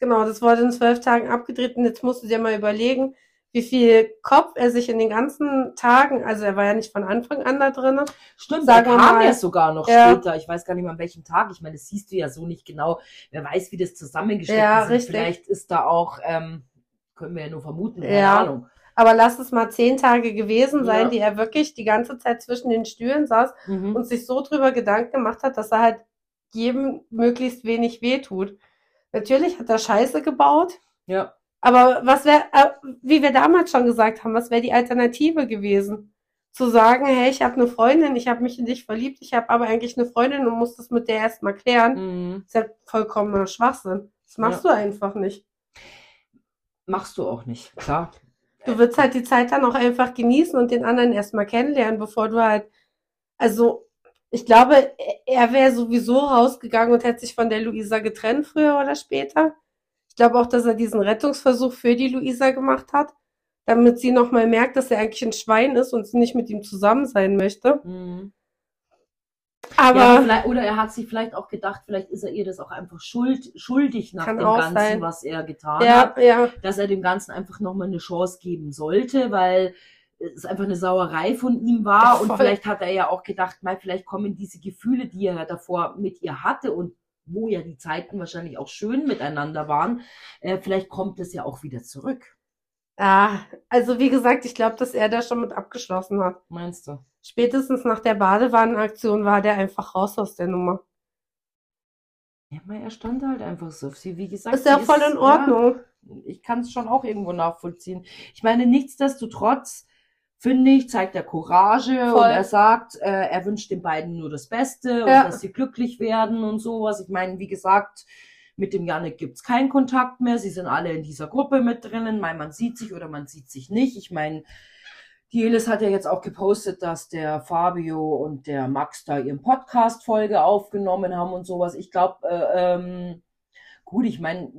Genau, das wurde in zwölf Tagen abgedreht. Und jetzt musst du dir mal überlegen, wie viel Kopf er sich in den ganzen Tagen, also er war ja nicht von Anfang an da drin, Stimmt, Sagen da kam mal. ja sogar noch Ja. später. Ich weiß gar nicht mehr an welchem Tag. Ich meine, das siehst du ja so nicht genau. Wer weiß, wie das zusammengeschnitten Ja, sind. richtig. Vielleicht ist da auch, ähm, können wir ja nur vermuten, keine Ja. Ahnung. aber lass es mal zehn Tage gewesen sein, Ja. die er wirklich die ganze Zeit zwischen den Stühlen saß Mhm. und sich so drüber Gedanken gemacht hat, dass er halt jedem möglichst wenig wehtut. Natürlich hat er Scheiße gebaut, Ja. Aber was wäre, äh, wie wir damals schon gesagt haben, was wäre die Alternative gewesen? Zu sagen, hey, ich habe eine Freundin, ich habe mich in dich verliebt, ich habe aber eigentlich eine Freundin und muss das mit der erst mal klären, Mhm. ist ja vollkommener Schwachsinn. Das machst du einfach nicht. machst du auch nicht, klar. Du willst halt die Zeit dann auch einfach genießen und den anderen erstmal kennenlernen, bevor du halt, also ich glaube, er wäre sowieso rausgegangen und hätte sich von der Luisa getrennt, früher oder später. Ich glaube auch, dass er diesen Rettungsversuch für die Luisa gemacht hat, damit sie nochmal merkt, dass er eigentlich ein Schwein ist und sie nicht mit ihm zusammen sein möchte. Mhm. Aber Ja, oder er hat sich vielleicht auch gedacht, vielleicht ist er ihr das auch einfach schuld, schuldig nach dem Ganzen, sein. was er getan ja, hat, ja, dass er dem Ganzen einfach nochmal eine Chance geben sollte, weil es einfach eine Sauerei von ihm war und Voll. vielleicht hat er ja auch gedacht, mal vielleicht kommen diese Gefühle, die er davor mit ihr hatte und wo ja die Zeiten wahrscheinlich auch schön miteinander waren, äh, vielleicht kommt es ja auch wieder zurück. ja. Also wie gesagt, ich glaube, dass er da schon mit abgeschlossen hat. Meinst du? Spätestens nach der Badewannenaktion war der einfach raus aus der Nummer. Ja, mal, er stand halt einfach so. Sie, wie gesagt, Ist ja voll in ja, Ordnung. ich kann es schon auch irgendwo nachvollziehen. Ich meine, nichtsdestotrotz, finde ich, zeigt er Courage Voll. und er sagt, äh, er wünscht den beiden nur das Beste und Ja. dass sie glücklich werden und sowas. Ich meine, wie gesagt, mit dem Janik gibt's keinen Kontakt mehr. Sie sind alle in dieser Gruppe mit drinnen. Mein, man sieht sich oder man sieht sich nicht. Ich meine, die Elis hat ja jetzt auch gepostet, dass der Fabio und der Max da ihren Podcast-Folge aufgenommen haben und sowas. Ich glaube, äh, ähm, gut, ich meine,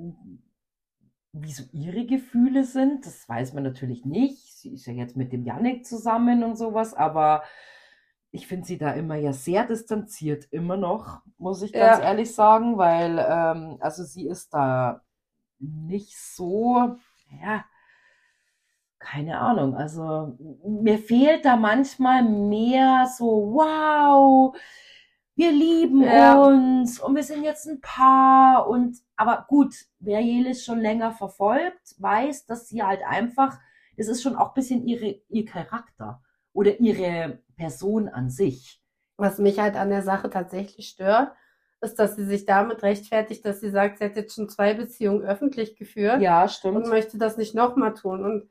wie so ihre Gefühle sind, das weiß man natürlich nicht. Sie ist ja jetzt mit dem Yannick zusammen und sowas, aber ich finde sie da immer ja sehr distanziert, immer noch, muss ich ganz Ja. ehrlich sagen, weil, ähm, also sie ist da nicht so, ja, keine Ahnung, also mir fehlt da manchmal mehr so, wow, wir lieben Ja. uns und wir sind jetzt ein Paar und aber gut, wer Jelis schon länger verfolgt, weiß, dass sie halt einfach, das ist schon auch ein bisschen ihre, ihr Charakter oder ihre Person an sich. Was mich halt an der Sache tatsächlich stört, ist, dass sie sich damit rechtfertigt, dass sie sagt, sie hat jetzt schon zwei Beziehungen öffentlich geführt Ja, und stimmt. möchte das nicht nochmal tun. Und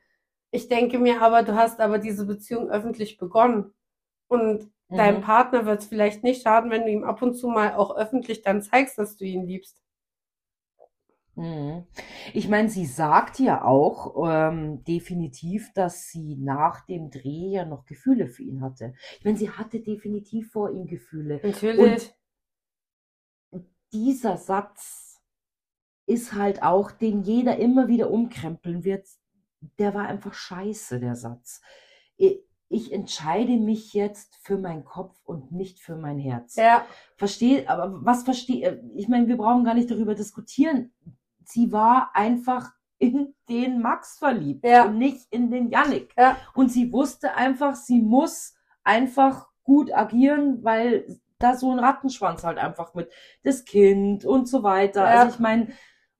ich denke mir aber, du hast aber diese Beziehung öffentlich begonnen. Und deinem Mhm. Partner wird es vielleicht nicht schaden, wenn du ihm ab und zu mal auch öffentlich dann zeigst, dass du ihn liebst. Mhm. Ich meine, sie sagt ja auch ähm, definitiv, dass sie nach dem Dreh ja noch Gefühle für ihn hatte. Ich meine, sie hatte definitiv vor ihm Gefühle. Natürlich. dieser Satz ist halt auch, den jeder immer wieder umkrempeln wird. Der war einfach scheiße, der Satz. Ich, entscheide mich jetzt für meinen Kopf und nicht für mein Herz. ja, Verstehe, aber was verstehe, ich meine, wir brauchen gar nicht darüber diskutieren. Sie war einfach in den Max verliebt Ja. und nicht in den Yannick. Ja. Und sie wusste einfach, sie muss einfach gut agieren, weil da so ein Rattenschwanz halt einfach mit das Kind und so weiter. Ja. Also ich meine,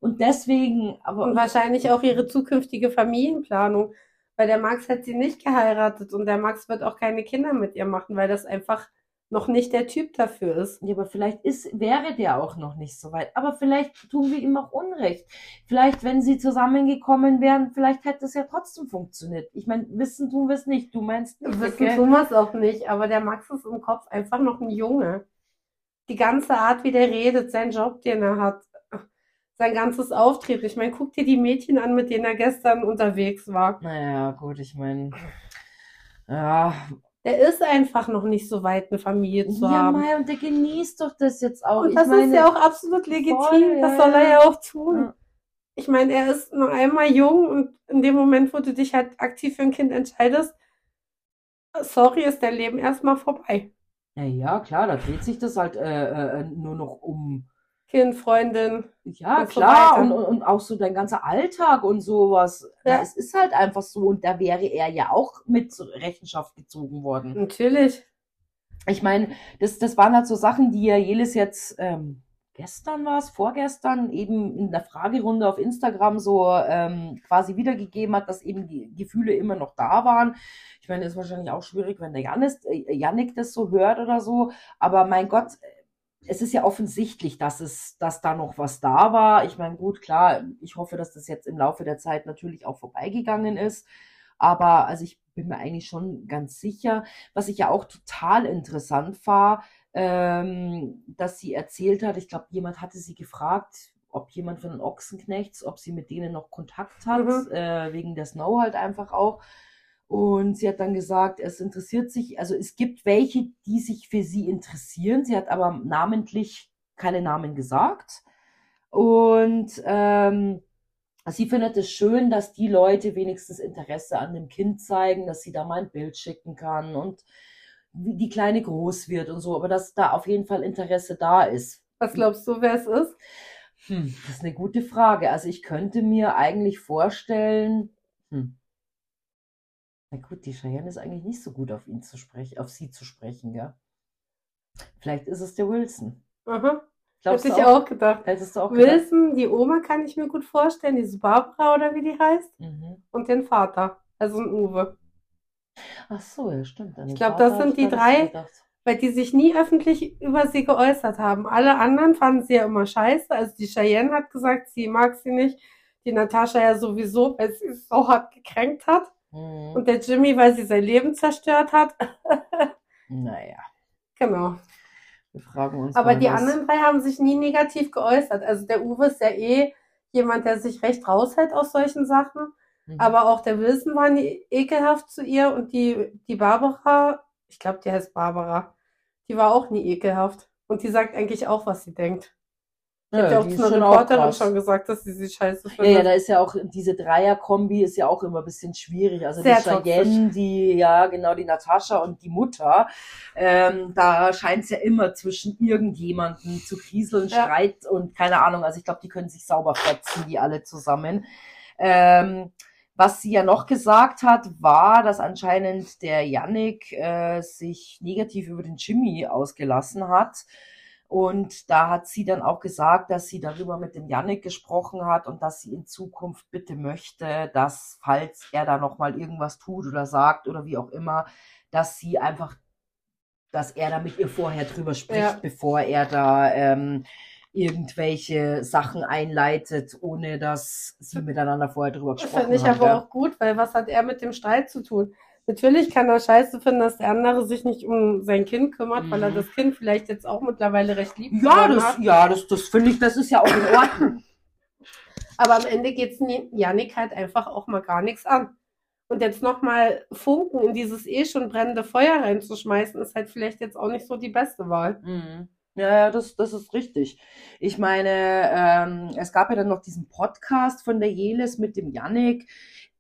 und deswegen, aber und wahrscheinlich auch ihre zukünftige Familienplanung. Weil der Max hat sie nicht geheiratet und der Max wird auch keine Kinder mit ihr machen, weil das einfach noch nicht der Typ dafür ist. Ja, aber vielleicht ist, wäre der auch noch nicht so weit. Aber vielleicht tun wir ihm auch Unrecht. Vielleicht, wenn sie zusammengekommen wären, vielleicht hätte es ja trotzdem funktioniert. Ich meine, wissen tun wir es nicht. Du meinst nicht, Wissen okay? tun wir es auch nicht, aber der Max ist im Kopf einfach noch ein Junge. Die ganze Art, wie der redet, sein Job, den er hat, sein ganzes Auftreten. Ich meine, guck dir die Mädchen an, mit denen er gestern unterwegs war. Naja, gut, ich meine, ja, Der ist einfach noch nicht so weit, eine Familie zu ja, haben. Mai, und der genießt doch das jetzt auch. Und Ich das ist meine, ja auch absolut legitim. voll, das ja, soll er ja. ja auch tun. Ja. Ich meine, er ist noch einmal jung und in dem Moment, wo du dich halt aktiv für ein Kind entscheidest, sorry, ist dein Leben erstmal vorbei. ja, ja, klar, da dreht sich das halt äh, äh, nur noch um. Kind, Freundin. Ja, Und so klar, weiter. und, und, auch so dein ganzer Alltag und sowas. Ja. Ja. Es ist halt einfach so, und da wäre er ja auch mit zur Rechenschaft gezogen worden. Natürlich. Ich meine, das, das waren halt so Sachen, die ja Jelis jetzt ähm, gestern war es, vorgestern, eben in der Fragerunde auf Instagram so ähm, quasi wiedergegeben hat, dass eben die Gefühle immer noch da waren. Ich meine, ist wahrscheinlich auch schwierig, wenn der Janis, äh, Yannick das so hört oder so. Aber mein Gott, es ist ja offensichtlich, dass es, dass da noch was da war. Ich meine, gut, klar, ich hoffe, dass das jetzt im Laufe der Zeit natürlich auch vorbeigegangen ist. Aber also ich bin mir eigentlich schon ganz sicher, was ich ja auch total interessant war, ähm, dass sie erzählt hat, ich glaube, jemand hatte sie gefragt, ob jemand von den Ochsenknechts, ob sie mit denen noch Kontakt hat, Mhm. äh, wegen der Snow halt einfach auch. Und sie hat dann gesagt, es interessiert sich, also es gibt welche, die sich für sie interessieren. Sie hat aber namentlich keine Namen gesagt. Und ähm, sie findet es schön, dass die Leute wenigstens Interesse an dem Kind zeigen, dass sie da mal ein Bild schicken kann und wie die Kleine groß wird und so, aber dass da auf jeden Fall Interesse da ist. Was glaubst du, wer es ist? Hm, das ist eine gute Frage. Also ich könnte mir eigentlich vorstellen, hm, na gut, die Cheyenne ist eigentlich nicht so gut auf ihn zu sprechen, auf sie zu sprechen, gell? Vielleicht ist es der Wilson. Aha. Glaubst Hätte ich auch? auch gedacht. Hättest du auch gedacht? Wilson, die Oma kann ich mir gut vorstellen, diese Barbara oder wie die heißt, Mhm. und den Vater, also ein Uwe. Ach so, ja, stimmt. An Ich den glaub, Vater das sind die drei. Weil die sich nie öffentlich über sie geäußert haben. Alle anderen fanden sie ja immer scheiße. Also die Cheyenne hat gesagt, sie mag sie nicht. Die Natascha ja sowieso, weil sie es so hart gekränkt hat. Mhm. Und der Jimmy, weil sie sein Leben zerstört hat. Naja, Genau. wir fragen uns Aber die was. anderen drei haben sich nie negativ geäußert. Also der Uwe ist ja eh jemand, der sich recht raushält aus solchen Sachen. Mhm. Aber auch der Wilson war nie ekelhaft zu ihr und die, die Barbara, ich glaube, die heißt Barbara, die war auch nie ekelhaft. Und die sagt eigentlich auch, was sie denkt. Die hat ja auch zu einer Reporterin schon gesagt, dass sie sie scheiße Ja, ja, findet. da ist ja auch diese Dreier-Kombi ist ja auch immer ein bisschen schwierig. Also Sehr die Cheyenne, die, ja, genau, die Natascha und die Mutter, ähm, da scheint es ja immer zwischen irgendjemanden zu kriseln, Ja. Streit und keine Ahnung. Also ich glaube, die können sich sauber fetzen, die alle zusammen. Ähm, was sie ja noch gesagt hat, war, dass anscheinend der Yannick äh, sich negativ über den Jimmy ausgelassen hat. Und da hat sie dann auch gesagt, dass sie darüber mit dem Yannick gesprochen hat und dass sie in Zukunft bitte möchte, dass falls er da nochmal irgendwas tut oder sagt oder wie auch immer, dass sie einfach, dass er da mit ihr vorher drüber spricht, Ja. bevor er da ähm, irgendwelche Sachen einleitet, ohne dass sie miteinander vorher drüber Das gesprochen finde ich haben. aber gell? auch gut, weil was hat er mit dem Streit zu tun? Natürlich kann er scheiße finden, dass der andere sich nicht um sein Kind kümmert, weil er Mhm. das Kind vielleicht jetzt auch mittlerweile recht lieb Ja, das, hat. ja, das, das finde ich, das ist ja auch in Ordnung. Aber am Ende geht's Janik halt einfach auch mal gar nichts an. Und jetzt nochmal Funken in dieses eh schon brennende Feuer reinzuschmeißen, ist halt vielleicht jetzt auch nicht so die beste Wahl. Mhm. Ja, ja, das, das ist richtig. Ich meine, ähm, es gab ja dann noch diesen Podcast von der Jelis mit dem Yannick.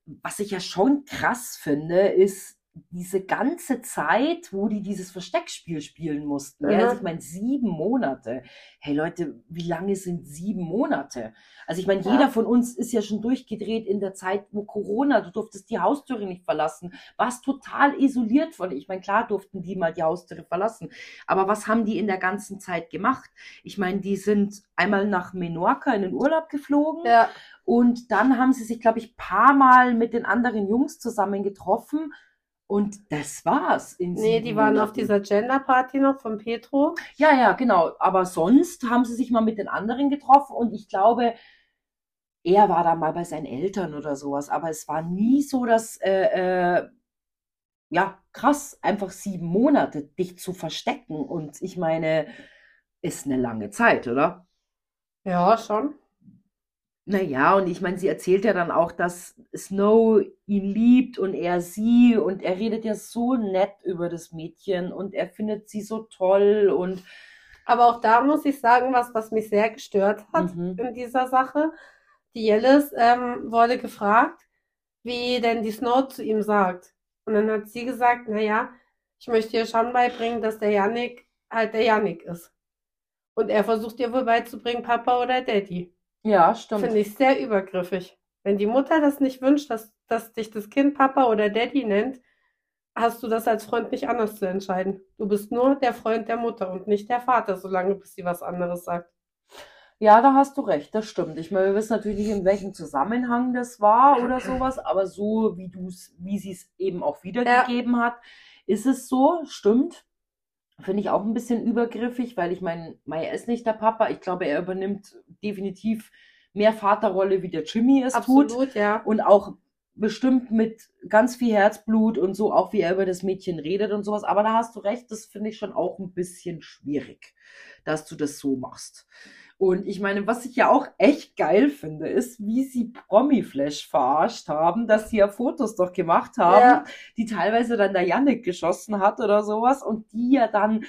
Was ich ja schon krass finde, ist diese ganze Zeit, wo die dieses Versteckspiel spielen mussten. Ja, Mhm. also ich meine, sieben Monate. Hey Leute, wie lange sind sieben Monate? Also ich meine, Ja. jeder von uns ist ja schon durchgedreht in der Zeit, wo Corona, du durftest die Haustüre nicht verlassen, warst total isoliert von, ich meine, klar durften die mal die Haustüre verlassen, aber was haben die in der ganzen Zeit gemacht? Ich meine, die sind einmal nach Menorca in den Urlaub geflogen Ja, und dann haben sie sich, glaube ich, paar Mal mit den anderen Jungs zusammen getroffen und das war's. In nee, die waren auf dieser Gender-Party noch von Petro. Ja, ja, genau. Aber sonst haben sie sich mal mit den anderen getroffen und ich glaube, er war da mal bei seinen Eltern oder sowas. Aber es war nie so, dass, äh, äh, ja, krass, einfach sieben Monate dich zu verstecken. Und ich meine, ist eine lange Zeit, oder? Ja, schon. Naja, und ich meine, sie erzählt ja dann auch, dass Snow ihn liebt und er sie und er redet ja so nett über das Mädchen und er findet sie so toll und Aber auch da muss ich sagen, was, was mich sehr gestört hat Mhm. in dieser Sache. Die Jellis ähm, wurde gefragt, wie denn die Snow zu ihm sagt. Und dann hat sie gesagt, na ja, ich möchte ihr schon beibringen, dass der Yannick halt der Yannick ist. Und er versucht ihr wohl beizubringen, Papa oder Daddy. Ja, stimmt. Finde ich sehr übergriffig. Wenn die Mutter das nicht wünscht, dass, dass dich das Kind Papa oder Daddy nennt, hast du das als Freund nicht anders zu entscheiden. Du bist nur der Freund der Mutter und nicht der Vater, solange bis sie was anderes sagt. Ja, da hast du recht, das stimmt. Ich meine, wir wissen natürlich nicht, in welchem Zusammenhang das war oder sowas, aber so wie du es, wie sie es eben auch wiedergegeben hat, ist es so, stimmt. Finde ich auch ein bisschen übergriffig, weil ich meine, Maya ist nicht der Papa. Ich glaube, er übernimmt definitiv mehr Vaterrolle, wie der Jimmy es tut. Absolut, ja. Und auch bestimmt mit ganz viel Herzblut und so, auch wie er über das Mädchen redet und sowas. Aber da hast du recht, das finde ich schon auch ein bisschen schwierig, dass du das so machst. Und ich meine, was ich ja auch echt geil finde, ist, wie sie Promi-Flash verarscht haben, dass sie ja Fotos doch gemacht haben, Ja. die teilweise dann der Yannick geschossen hat oder sowas und die ja dann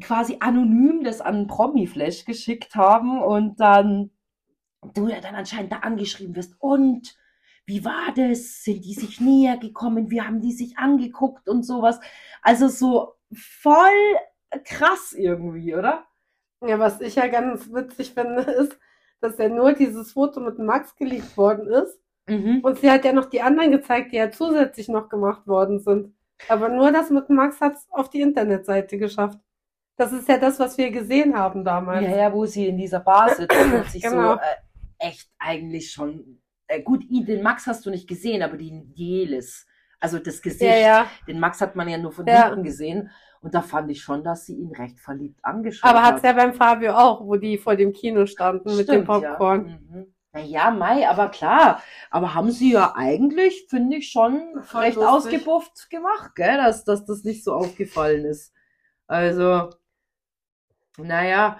quasi anonym das an Promi-Flash geschickt haben und dann du ja dann anscheinend da angeschrieben wirst. Und wie war das? Sind die sich näher gekommen? Wie haben die sich angeguckt und sowas? Also so voll krass irgendwie, oder? Ja, was ich ja ganz witzig finde, ist, dass ja nur dieses Foto mit Max geleakt worden ist. Mhm. Und sie hat ja noch die anderen gezeigt, die ja zusätzlich noch gemacht worden sind. Aber nur das mit Max hat es auf die Internetseite geschafft. Das ist ja das, was wir gesehen haben damals. Ja, ja, wo sie in dieser Bar sitzt und sich Genau. so äh, echt eigentlich schon. Äh, gut, den Max hast du nicht gesehen, aber die Jelis, also das Gesicht, ja, ja. den Max hat man ja nur von Ja. hinten gesehen. Und da fand ich schon, dass sie ihn recht verliebt angeschaut Aber hat. hat's ja beim Fabio auch, wo die vor dem Kino standen mit dem Stimmt, Popcorn. Ja. Mhm. Naja, Mai, aber klar. Aber haben sie ja eigentlich, finde ich, schon Voll recht lustig. ausgebufft gemacht, gell? Dass, dass das nicht so aufgefallen ist. Also, naja,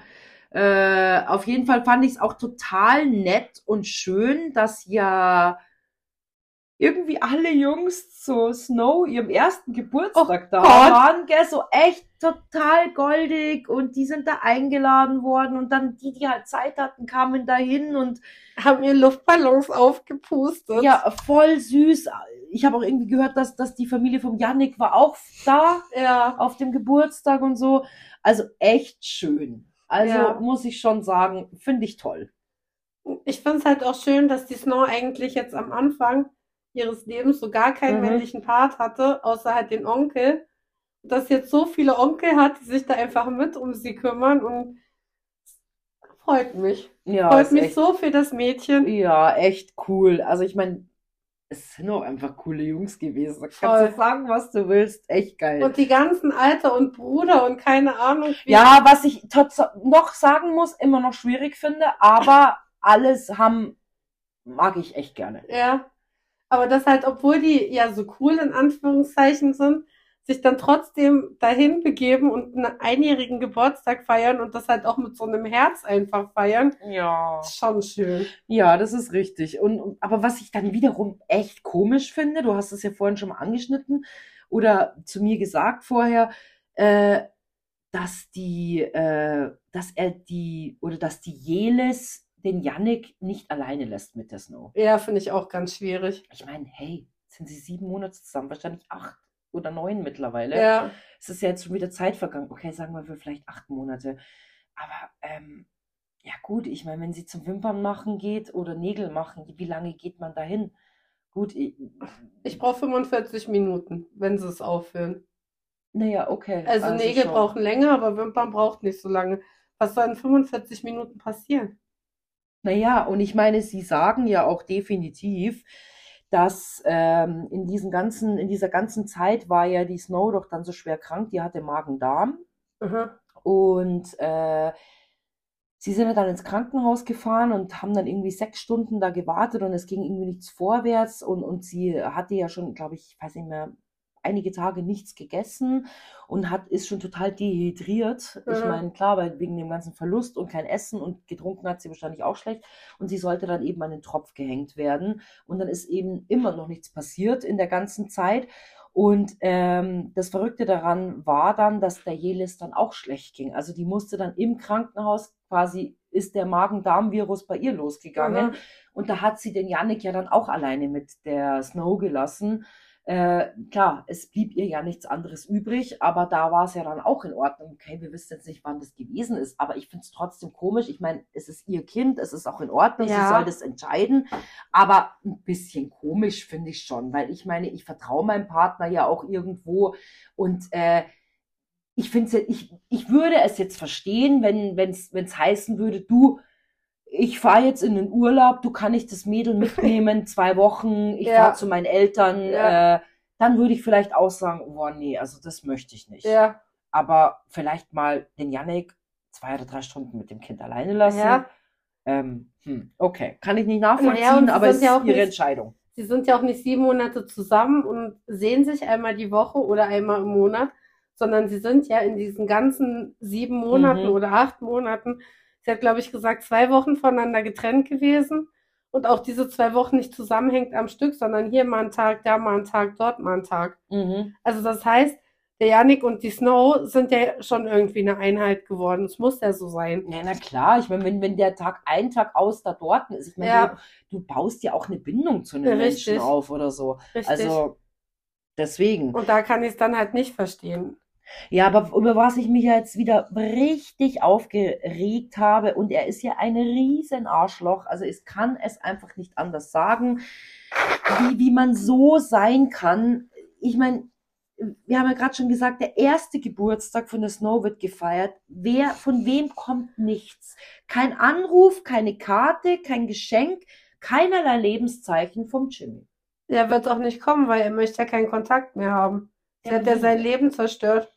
äh, auf jeden Fall fand ich es auch total nett und schön, dass ja irgendwie alle Jungs zu Snow ihrem ersten Geburtstag da Gott. waren, gell? So echt total goldig und die sind da eingeladen worden und dann die, die halt Zeit hatten, kamen dahin und Haben ihr Luftballons aufgepustet. ja, voll süß. Ich habe auch irgendwie gehört, dass, dass die Familie vom Yannick war auch da Ja. auf dem Geburtstag und so. Also echt schön. Also Ja. muss ich schon sagen, finde ich toll. Ich finde es halt auch schön, dass die Snow eigentlich jetzt am Anfang ihres Lebens so gar keinen Mhm. männlichen Part hatte, außer halt den Onkel. Dass jetzt so viele Onkel hat, die sich da einfach mit um sie kümmern und freut mich. Ja, Freut mich echt, so für das Mädchen. ja, echt cool. Also ich meine, es sind auch einfach coole Jungs gewesen. Da kannst Voll. du sagen, was du willst. Echt geil. Und die ganzen Alter und Bruder und keine Ahnung. Ja, was ich noch sagen muss, immer noch schwierig finde, aber alles haben, mag ich echt gerne. Ja. Aber das halt, obwohl die ja so cool in Anführungszeichen sind, sich dann trotzdem dahin begeben und einen einjährigen Geburtstag feiern und das halt auch mit so einem Herz einfach feiern, Ja. ist schon schön. Ja, das ist richtig. Und, aber was ich dann wiederum echt komisch finde, du hast es ja vorhin schon mal angeschnitten oder zu mir gesagt vorher, äh, dass die, äh, dass er die oder dass die Jelis den Yannick nicht alleine lässt mit der Snow. Ja, finde ich auch ganz schwierig. Ich meine, hey, sind sie sieben Monate zusammen, wahrscheinlich acht oder neun mittlerweile. Ja, Es ist ja jetzt schon wieder Zeit vergangen. Okay, sagen wir für vielleicht acht Monate. Aber ähm, ja gut, ich meine, wenn sie zum Wimpern machen geht oder Nägel machen, wie lange geht man dahin? Gut, ich, ich brauche 45 Minuten, wenn sie es aufhören. naja, okay. Also Nägel schon. brauchen länger, aber Wimpern braucht nicht so lange. Was soll in 45 Minuten passieren? Naja, und ich meine, sie sagen ja auch definitiv, dass ähm, in diesen ganzen, in dieser ganzen Zeit war ja die Snow doch dann so schwer krank, die hatte Magen-Darm. Mhm. Und äh, sie sind ja dann ins Krankenhaus gefahren und haben dann irgendwie sechs Stunden da gewartet und es ging irgendwie nichts vorwärts. Und, und sie hatte ja schon, glaube ich, ich weiß nicht mehr, einige Tage nichts gegessen und hat, ist schon total dehydriert. Ich Mhm. meine, klar, weil wegen dem ganzen Verlust und kein Essen und getrunken hat sie wahrscheinlich auch schlecht. Und sie sollte dann eben an den Tropf gehängt werden. Und dann ist eben immer noch nichts passiert in der ganzen Zeit. Und ähm, das Verrückte daran war dann, dass der Jelis dann auch schlecht ging. Also die musste dann im Krankenhaus quasi, ist der Magen-Darm-Virus bei ihr losgegangen. Mhm. Und da hat sie den Yannick ja dann auch alleine mit der Snow gelassen. Äh, klar, es blieb ihr ja nichts anderes übrig, aber da war es ja dann auch in Ordnung. Okay, wir wissen jetzt nicht, wann das gewesen ist, aber ich finde es trotzdem komisch. Ich meine, es ist ihr Kind, es ist auch in Ordnung, sie Ja. soll das entscheiden, aber ein bisschen komisch finde ich schon, weil ich meine, ich vertraue meinem Partner ja auch irgendwo und äh, ich finde ich, ich würde es jetzt verstehen, wenn es wenn's heißen würde, du, ich fahre jetzt in den Urlaub, du kann ich das Mädel mitnehmen, zwei Wochen, ich Ja. fahre zu meinen Eltern, Ja. äh, dann würde ich vielleicht auch sagen, oh nee, also das möchte ich nicht. Ja, Aber vielleicht mal den Yannick zwei oder drei Stunden mit dem Kind alleine lassen. Ja. Ähm, hm, okay, kann ich nicht nachvollziehen, aber es ist ja auch ihre nicht- Entscheidung. sie sind ja auch nicht sieben Monate zusammen und sehen sich einmal die Woche oder einmal im Monat, sondern sie sind ja in diesen ganzen sieben Monaten Mhm. oder acht Monaten Sie hat, glaube ich, gesagt, zwei Wochen voneinander getrennt gewesen und auch diese zwei Wochen nicht zusammenhängt am Stück, sondern hier mal ein Tag, da mal ein Tag, dort mal ein Tag. Mhm. Also das heißt, der Yannick und die Snow sind ja schon irgendwie eine Einheit geworden. Es muss ja so sein. Ja, na klar, ich meine, wenn, wenn der Tag ein Tag aus da dort ist, ich meine, Ja. du, du baust ja auch eine Bindung zu einem Ja, Menschen auf oder so. Richtig. Also deswegen. und da kann ich es dann halt nicht verstehen. Ja, aber über was ich mich ja jetzt wieder richtig aufgeregt habe, und er ist ja ein riesen Arschloch, also es kann es einfach nicht anders sagen, wie, wie man so sein kann. Ich meine, wir haben ja gerade schon gesagt, der erste Geburtstag von der Snow wird gefeiert. Wer, von wem kommt nichts? Kein Anruf, keine Karte, kein Geschenk, keinerlei Lebenszeichen vom Jimmy. Der wird auch nicht kommen, weil er möchte ja keinen Kontakt mehr haben. Der hat ja sein Leben zerstört.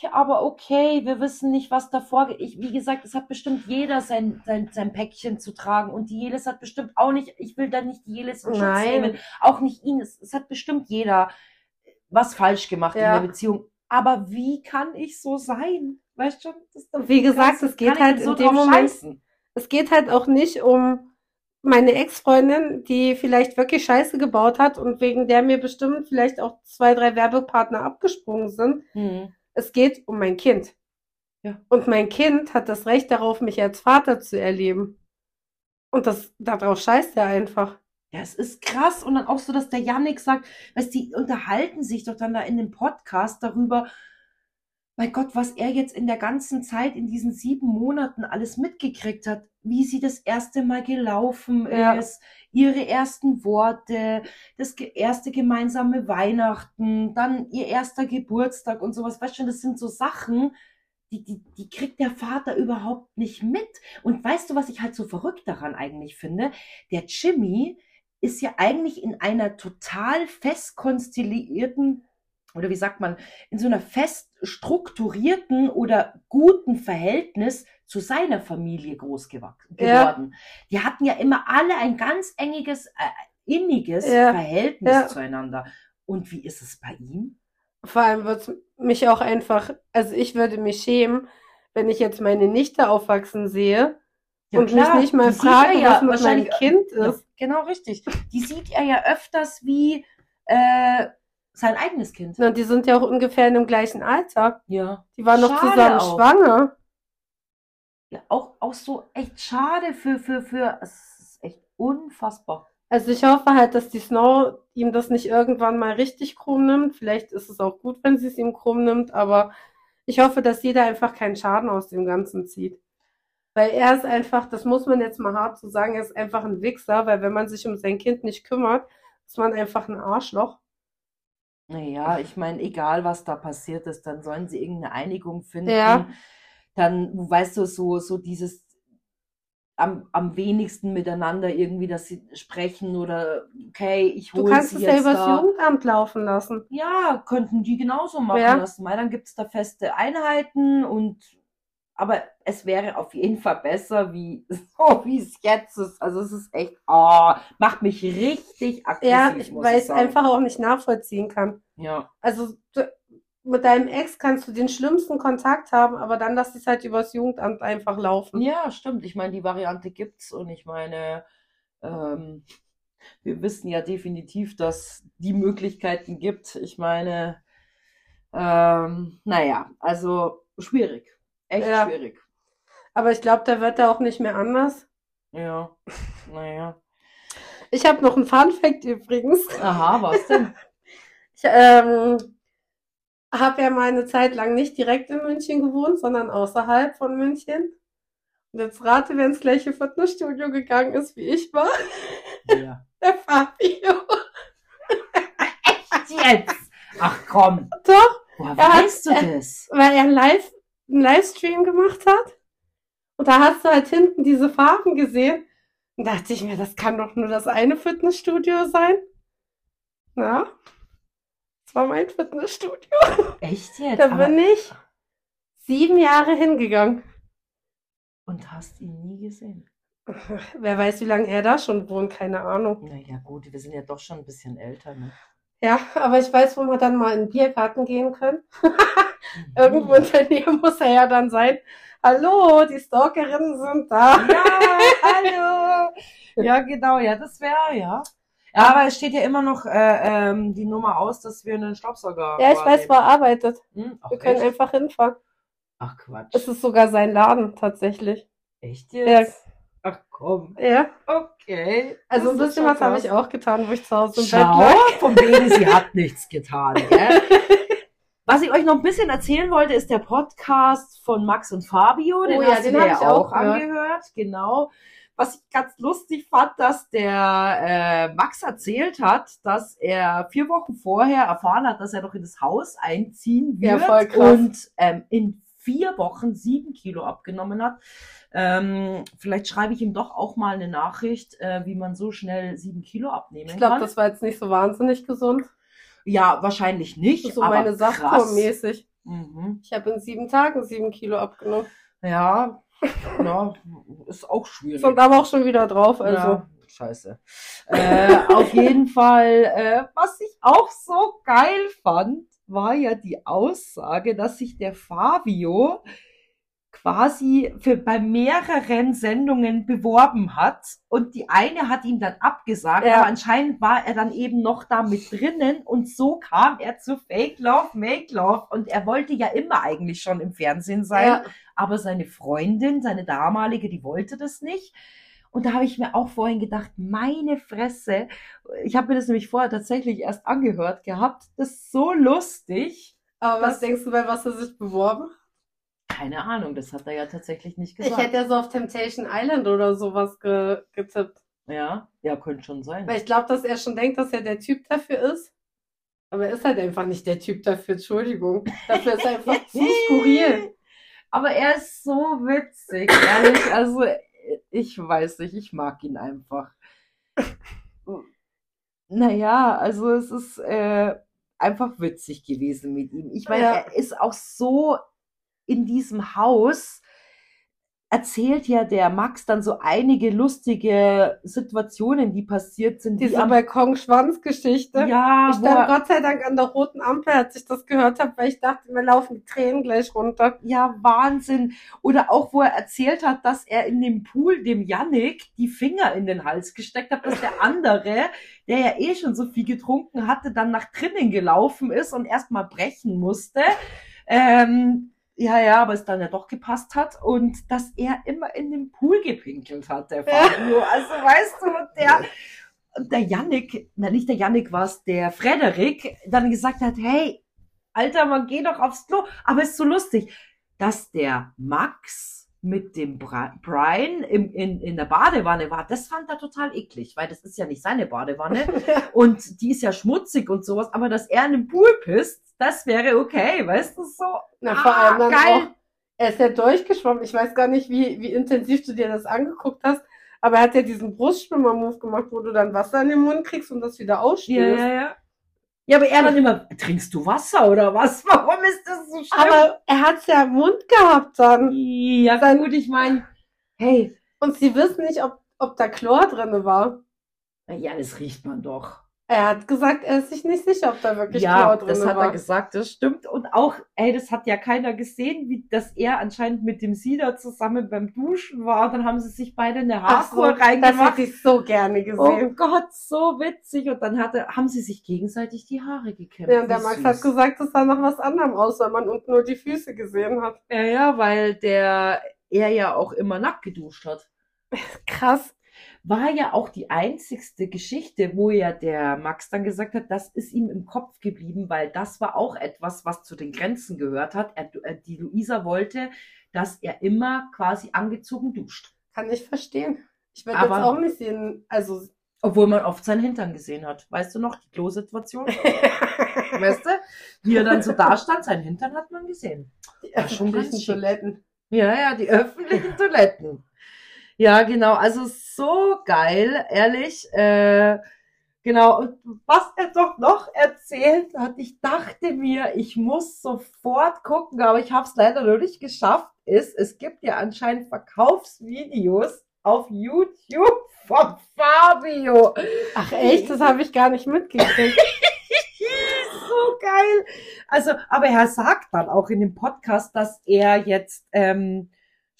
Ja, aber okay, wir wissen nicht, was davor geht. Ich, wie gesagt, es hat bestimmt jeder sein, sein, sein Päckchen zu tragen und die Jelis hat bestimmt auch nicht, ich will da nicht die Jelis in Schutz nehmen, auch nicht ihn. Es, es hat bestimmt jeder was falsch gemacht Ja. in der Beziehung. Aber wie kann ich so sein? Weißt du? Wie gesagt, es geht halt so in dem Moment, scheißen? es geht halt auch nicht um meine Ex-Freundin, die vielleicht wirklich Scheiße gebaut hat und wegen der mir bestimmt vielleicht auch zwei, drei Werbepartner abgesprungen sind. Hm. Es geht um mein Kind. Ja. Und mein Kind hat das Recht darauf, mich als Vater zu erleben. Und das, darauf scheißt er einfach. Ja, es ist krass. Und dann auch so, dass der Yannick sagt, weißt die unterhalten sich doch dann da in dem Podcast darüber, mein Gott, was er jetzt in der ganzen Zeit, in diesen sieben Monaten alles mitgekriegt hat, wie sie das erste Mal gelaufen Ja. ist, ihre ersten Worte, das erste gemeinsame Weihnachten, dann ihr erster Geburtstag und sowas. Weißt du, das sind so Sachen, die, die, die kriegt der Vater überhaupt nicht mit. Und weißt du, was ich halt so verrückt daran eigentlich finde? Der Jimmy ist ja eigentlich in einer total fest konstellierten, oder wie sagt man, in so einer fest strukturierten oder guten Verhältnis zu seiner Familie groß gewachsen, Ja. geworden. Die hatten ja immer alle ein ganz engiges, äh, inniges Ja. Verhältnis Ja. zueinander. Und wie ist es bei ihm? Vor allem wird mich auch einfach, also ich würde mich schämen, wenn ich jetzt meine Nichte aufwachsen sehe und mich nicht mal die frage, ja was mit meinem wahrscheinlich- Kind Ja, ist. genau richtig. Die sieht er ja öfters wie äh, sein eigenes Kind. Und die sind ja auch ungefähr in dem gleichen Alter. Ja. Die waren noch zusammen auch. schwanger. Ja, auch, auch so echt schade für, für, für, es ist echt unfassbar. Also ich hoffe halt, dass die Snow ihm das nicht irgendwann mal richtig krumm nimmt. Vielleicht ist es auch gut, wenn sie es ihm krumm nimmt, aber ich hoffe, dass jeder einfach keinen Schaden aus dem Ganzen zieht. Weil er ist einfach, das muss man jetzt mal hart so sagen, er ist einfach ein Wichser, weil wenn man sich um sein Kind nicht kümmert, ist man einfach ein Arschloch. Naja, ich meine, egal was da passiert ist, dann sollen sie irgendeine Einigung finden. Ja. Dann, weißt du, so, so dieses am, am wenigsten miteinander irgendwie, dass sie sprechen oder okay, ich Du hole kannst sie es ja jetzt übers da. Jugendamt laufen lassen. Ja, könnten die genauso machen Ja. lassen, weil dann gibt es da feste Einheiten und aber es wäre auf jeden Fall besser, wie so wie es jetzt ist. Also es ist echt, oh, macht mich richtig aggressiv, Ja, ich, muss weil ich es einfach auch nicht nachvollziehen kann. Ja, Also du, mit deinem Ex kannst du den schlimmsten Kontakt haben, aber dann lass es halt übers Jugendamt einfach laufen. ja, stimmt. Ich meine, die Variante gibt's und ich meine, ähm, wir wissen ja definitiv, dass die Möglichkeiten gibt. Ich meine, ähm, naja, also schwierig, echt Ja. schwierig. Aber ich glaube, da wird er auch nicht mehr anders. Ja, naja. Ich habe noch einen Fun-Fact übrigens. Aha, was denn? Ich ähm, habe ja mal eine Zeit lang nicht direkt in München gewohnt, sondern außerhalb von München. Und jetzt rate, wer ins gleiche Fitnessstudio gegangen ist, wie ich war. Ja. Der Fabio. Jetzt! Ach komm, Doch, woher Er hat- weißt du das? weil er Live, einen Livestream gemacht hat. Und da hast du halt hinten diese Farben gesehen. Und da dachte ich mir, das kann doch nur das eine Fitnessstudio sein. Ja, das war mein Fitnessstudio. Echt jetzt? Da bin ich sieben Jahre hingegangen. und hast ihn nie gesehen? Wer weiß, wie lange er da schon wohnt, keine Ahnung. Naja, gut, wir sind ja doch schon ein bisschen älter, ne? Ja, aber ich weiß, wo wir dann mal in den Biergarten gehen können. Irgendwo in der Nähe muss er ja dann sein. Hallo, die Stalkerinnen sind da. Ja, hallo. Ja, genau, ja, das wäre, ja. Ja, aber es steht ja immer noch äh, ähm, die Nummer aus, dass wir einen Staubsauger Ja, ich weiß, wo er arbeitet. Hm, ach, Wir können echt? einfach hinfahren. Ach Quatsch. Es ist sogar sein Laden, tatsächlich. Echt Ja. Ach komm. Ja. Okay. Also ein bisschen was habe ich auch getan, wo ich zu Hause im Bett Schau, lag. von wegen, sie hat nichts getan. Gell? Was ich euch noch ein bisschen erzählen wollte, ist der Podcast von Max und Fabio. Den Oh ja, den du dir hab ich ja auch auch gehört. angehört. Genau. Was ich ganz lustig fand, dass der äh, Max erzählt hat, dass er vier Wochen vorher erfahren hat, dass er doch in das Haus einziehen Ja, wird voll krass. und ähm, in vier Wochen sieben Kilo abgenommen hat. Ähm, vielleicht schreibe ich ihm doch auch mal eine Nachricht, äh, wie man so schnell sieben Kilo abnehmen Ich glaube, kann. das war jetzt nicht so wahnsinnig gesund. Ja, wahrscheinlich nicht. So aber meine. Saftkur-mäßig. Mhm. Ich habe in sieben Tagen sieben Kilo abgenommen. Ja, ja, ist auch schwierig. Sind aber auch schon wieder drauf, also. ja, scheiße. Äh, auf jeden Fall, äh, was ich auch so geil fand, war ja die Aussage, dass sich der Fabio quasi für bei mehreren Sendungen beworben hat und die eine hat ihm dann abgesagt, Ja. aber anscheinend war er dann eben noch da mit drinnen und so kam er zu Fake Love, Make Love und er wollte ja immer eigentlich schon im Fernsehen sein, Ja. aber seine Freundin, seine damalige, die wollte das nicht. Und da habe ich mir auch vorhin gedacht, meine Fresse, ich habe mir das nämlich vorher tatsächlich erst angehört gehabt, das ist so lustig. Aber was denkst du, bei was er sich beworben? Keine Ahnung, das hat er ja tatsächlich nicht Ich gesagt. hätte ja so auf Temptation Island oder sowas ge getippt. ja, ja, könnte schon sein. Weil ich glaube, dass er schon denkt, dass er der Typ dafür ist. Aber er ist halt einfach nicht der Typ dafür, Entschuldigung. Dafür ist er einfach zu skurril. Aber er ist so witzig, ehrlich. Also, ich weiß nicht, ich mag ihn einfach. Naja, also es ist äh, einfach witzig gewesen mit ihm. Ich meine, Ja. er ist auch so in diesem Haus, erzählt ja der Max dann so einige lustige Situationen, die passiert sind. Diese die am, Balkon-Schwanz-Geschichte. ja, Ich stand Gott sei Dank an der roten Ampel, als ich das gehört habe, weil ich dachte, mir laufen die Tränen gleich runter. Ja, Wahnsinn. Oder auch, wo er erzählt hat, dass er in dem Pool dem Yannick die Finger in den Hals gesteckt hat, dass der andere, der ja eh schon so viel getrunken hatte, dann nach drinnen gelaufen ist und erstmal brechen musste. Ähm, ja, ja, aber es dann ja doch gepasst hat und dass er immer in den Pool gepinkelt hat, der Fabio. Also weißt du, der, der Yannick, na nicht der Yannick war's, der Frederik, dann gesagt hat, hey, Alter, man geh doch aufs Klo. Aber es ist so lustig, dass der Max mit dem Brian im, in, in der Badewanne war. Das fand er total eklig, weil das ist ja nicht seine Badewanne und die ist ja schmutzig und sowas. Aber dass er in den Pool pisst, das wäre okay, weißt du so? Na, vor Ah, allem dann geil. auch, er ist ja durchgeschwommen. Ich weiß gar nicht, wie, wie intensiv du dir das angeguckt hast, aber er hat ja diesen Brustschwimmer-Move gemacht, wo du dann Wasser in den Mund kriegst und das wieder Ja, ausspülst. ja, ja. Ja, aber er dann immer, trinkst du Wasser oder was? Warum ist das so schlimm? Aber er hat's ja im Mund gehabt dann. ja, Dann- gut, ich meine, hey, Und sie wissen nicht, ob, ob da Chlor drinne war. ja, das riecht man doch. Er hat gesagt, er ist sich nicht sicher, ob da wirklich ja, Chlor drinne das hat war. er gesagt, das stimmt. Und auch, ey, das hat ja keiner gesehen, wie, dass er anscheinend mit dem Sieder zusammen beim Duschen war. Dann haben sie sich beide eine Ach so, Haarkur das reingemacht. hätte ich so gerne Oh gesehen. Gott, so witzig. Und dann hatte, haben sie sich gegenseitig die Haare gekämmt. ja, und der Max süß. hat gesagt, es sah nach was anderem aus, weil man unten nur die Füße gesehen hat. Ja, ja, weil der, er ja auch immer nackt geduscht hat. Krass. War ja auch die einzigste Geschichte, wo ja der Max dann gesagt hat, das ist ihm im Kopf geblieben, weil das war auch etwas, was zu den Grenzen gehört hat. Er, äh, die Luisa wollte, dass er immer quasi angezogen duscht. Kann ich verstehen. Ich würde jetzt auch nicht sehen, also Obwohl man oft seinen Hintern gesehen hat. Weißt du noch, die Klosituation? weißt du? Wie er dann so da stand, seinen Hintern hat man gesehen. die War schon ganz öffentlichen schick. Toiletten. Ja, ja, die öffentlichen Toiletten. Ja, genau. Also so geil, ehrlich. Äh, genau. Und was er doch noch erzählt hat, ich dachte mir, ich muss sofort gucken, aber ich habe es leider noch nicht geschafft, ist, es gibt ja anscheinend Verkaufsvideos auf YouTube von Fabio. Ach echt, das habe ich gar nicht mitgekriegt. so geil. Also, aber er sagt dann auch in dem Podcast, dass er jetzt ähm,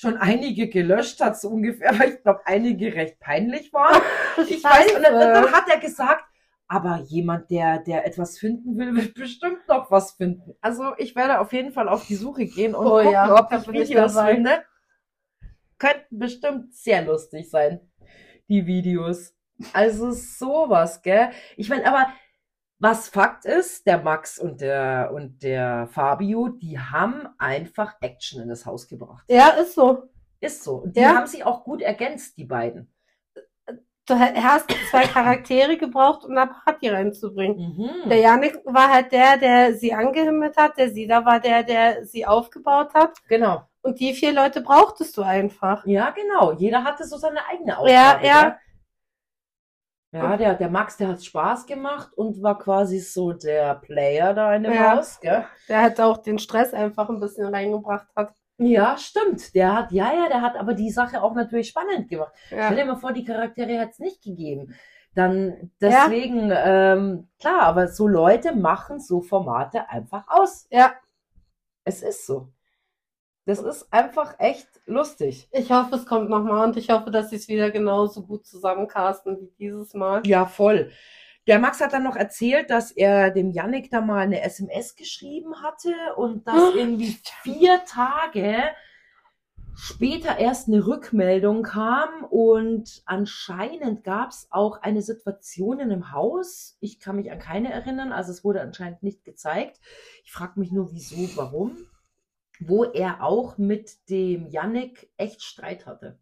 schon einige gelöscht hat, so ungefähr, weil ich glaube, einige recht peinlich waren. Ich weiß, und dann, dann hat er gesagt, aber jemand, der, der etwas finden will, wird bestimmt noch was finden. Also ich werde auf jeden Fall auf die Suche gehen und Oh gucken, ja, ob ich Videos dabei. finde. Könnten bestimmt sehr lustig sein, die Videos. Also sowas, gell? Ich meine, aber was Fakt ist, der Max und der, und der Fabio, die haben einfach Action in das Haus gebracht. Ja, ist so. Ist so. Und die Ja. haben sie auch gut ergänzt, die beiden. Du hast zwei Charaktere gebraucht, um eine Party reinzubringen. Mhm. Der Janik war halt der, der sie angehimmelt hat. Der Sida war der, der sie aufgebaut hat. Genau. Und die vier Leute brauchtest du einfach. Ja, genau. Jeder hatte so seine eigene Aufgabe. Ja, ja. gell? Ja, der, der Max, der hat Spaß gemacht und war quasi so der Player da in dem Ja. Haus, gell? Der halt auch den Stress einfach ein bisschen reingebracht hat. Ja, stimmt. Der hat, ja, ja, der hat aber die Sache auch natürlich spannend gemacht. Stell Ja. dir mal vor, die Charaktere hätte es nicht gegeben. Dann Ja. deswegen, ähm, klar, aber so Leute machen so Formate einfach aus. Ja. Es ist so. Das ist einfach echt lustig. Ich hoffe, es kommt nochmal und ich hoffe, dass sie es wieder genauso gut zusammencasten wie dieses Mal. Ja, voll. Der Max hat dann noch erzählt, dass er dem Yannick da mal eine SMS geschrieben hatte und dass Ah, irgendwie vier Tage später erst eine Rückmeldung kam und anscheinend gab es auch eine Situation in einem Haus. Ich kann mich an keine erinnern, also es wurde anscheinend nicht gezeigt. Ich frage mich nur, wieso, warum, wo er auch mit dem Yannick echt Streit hatte.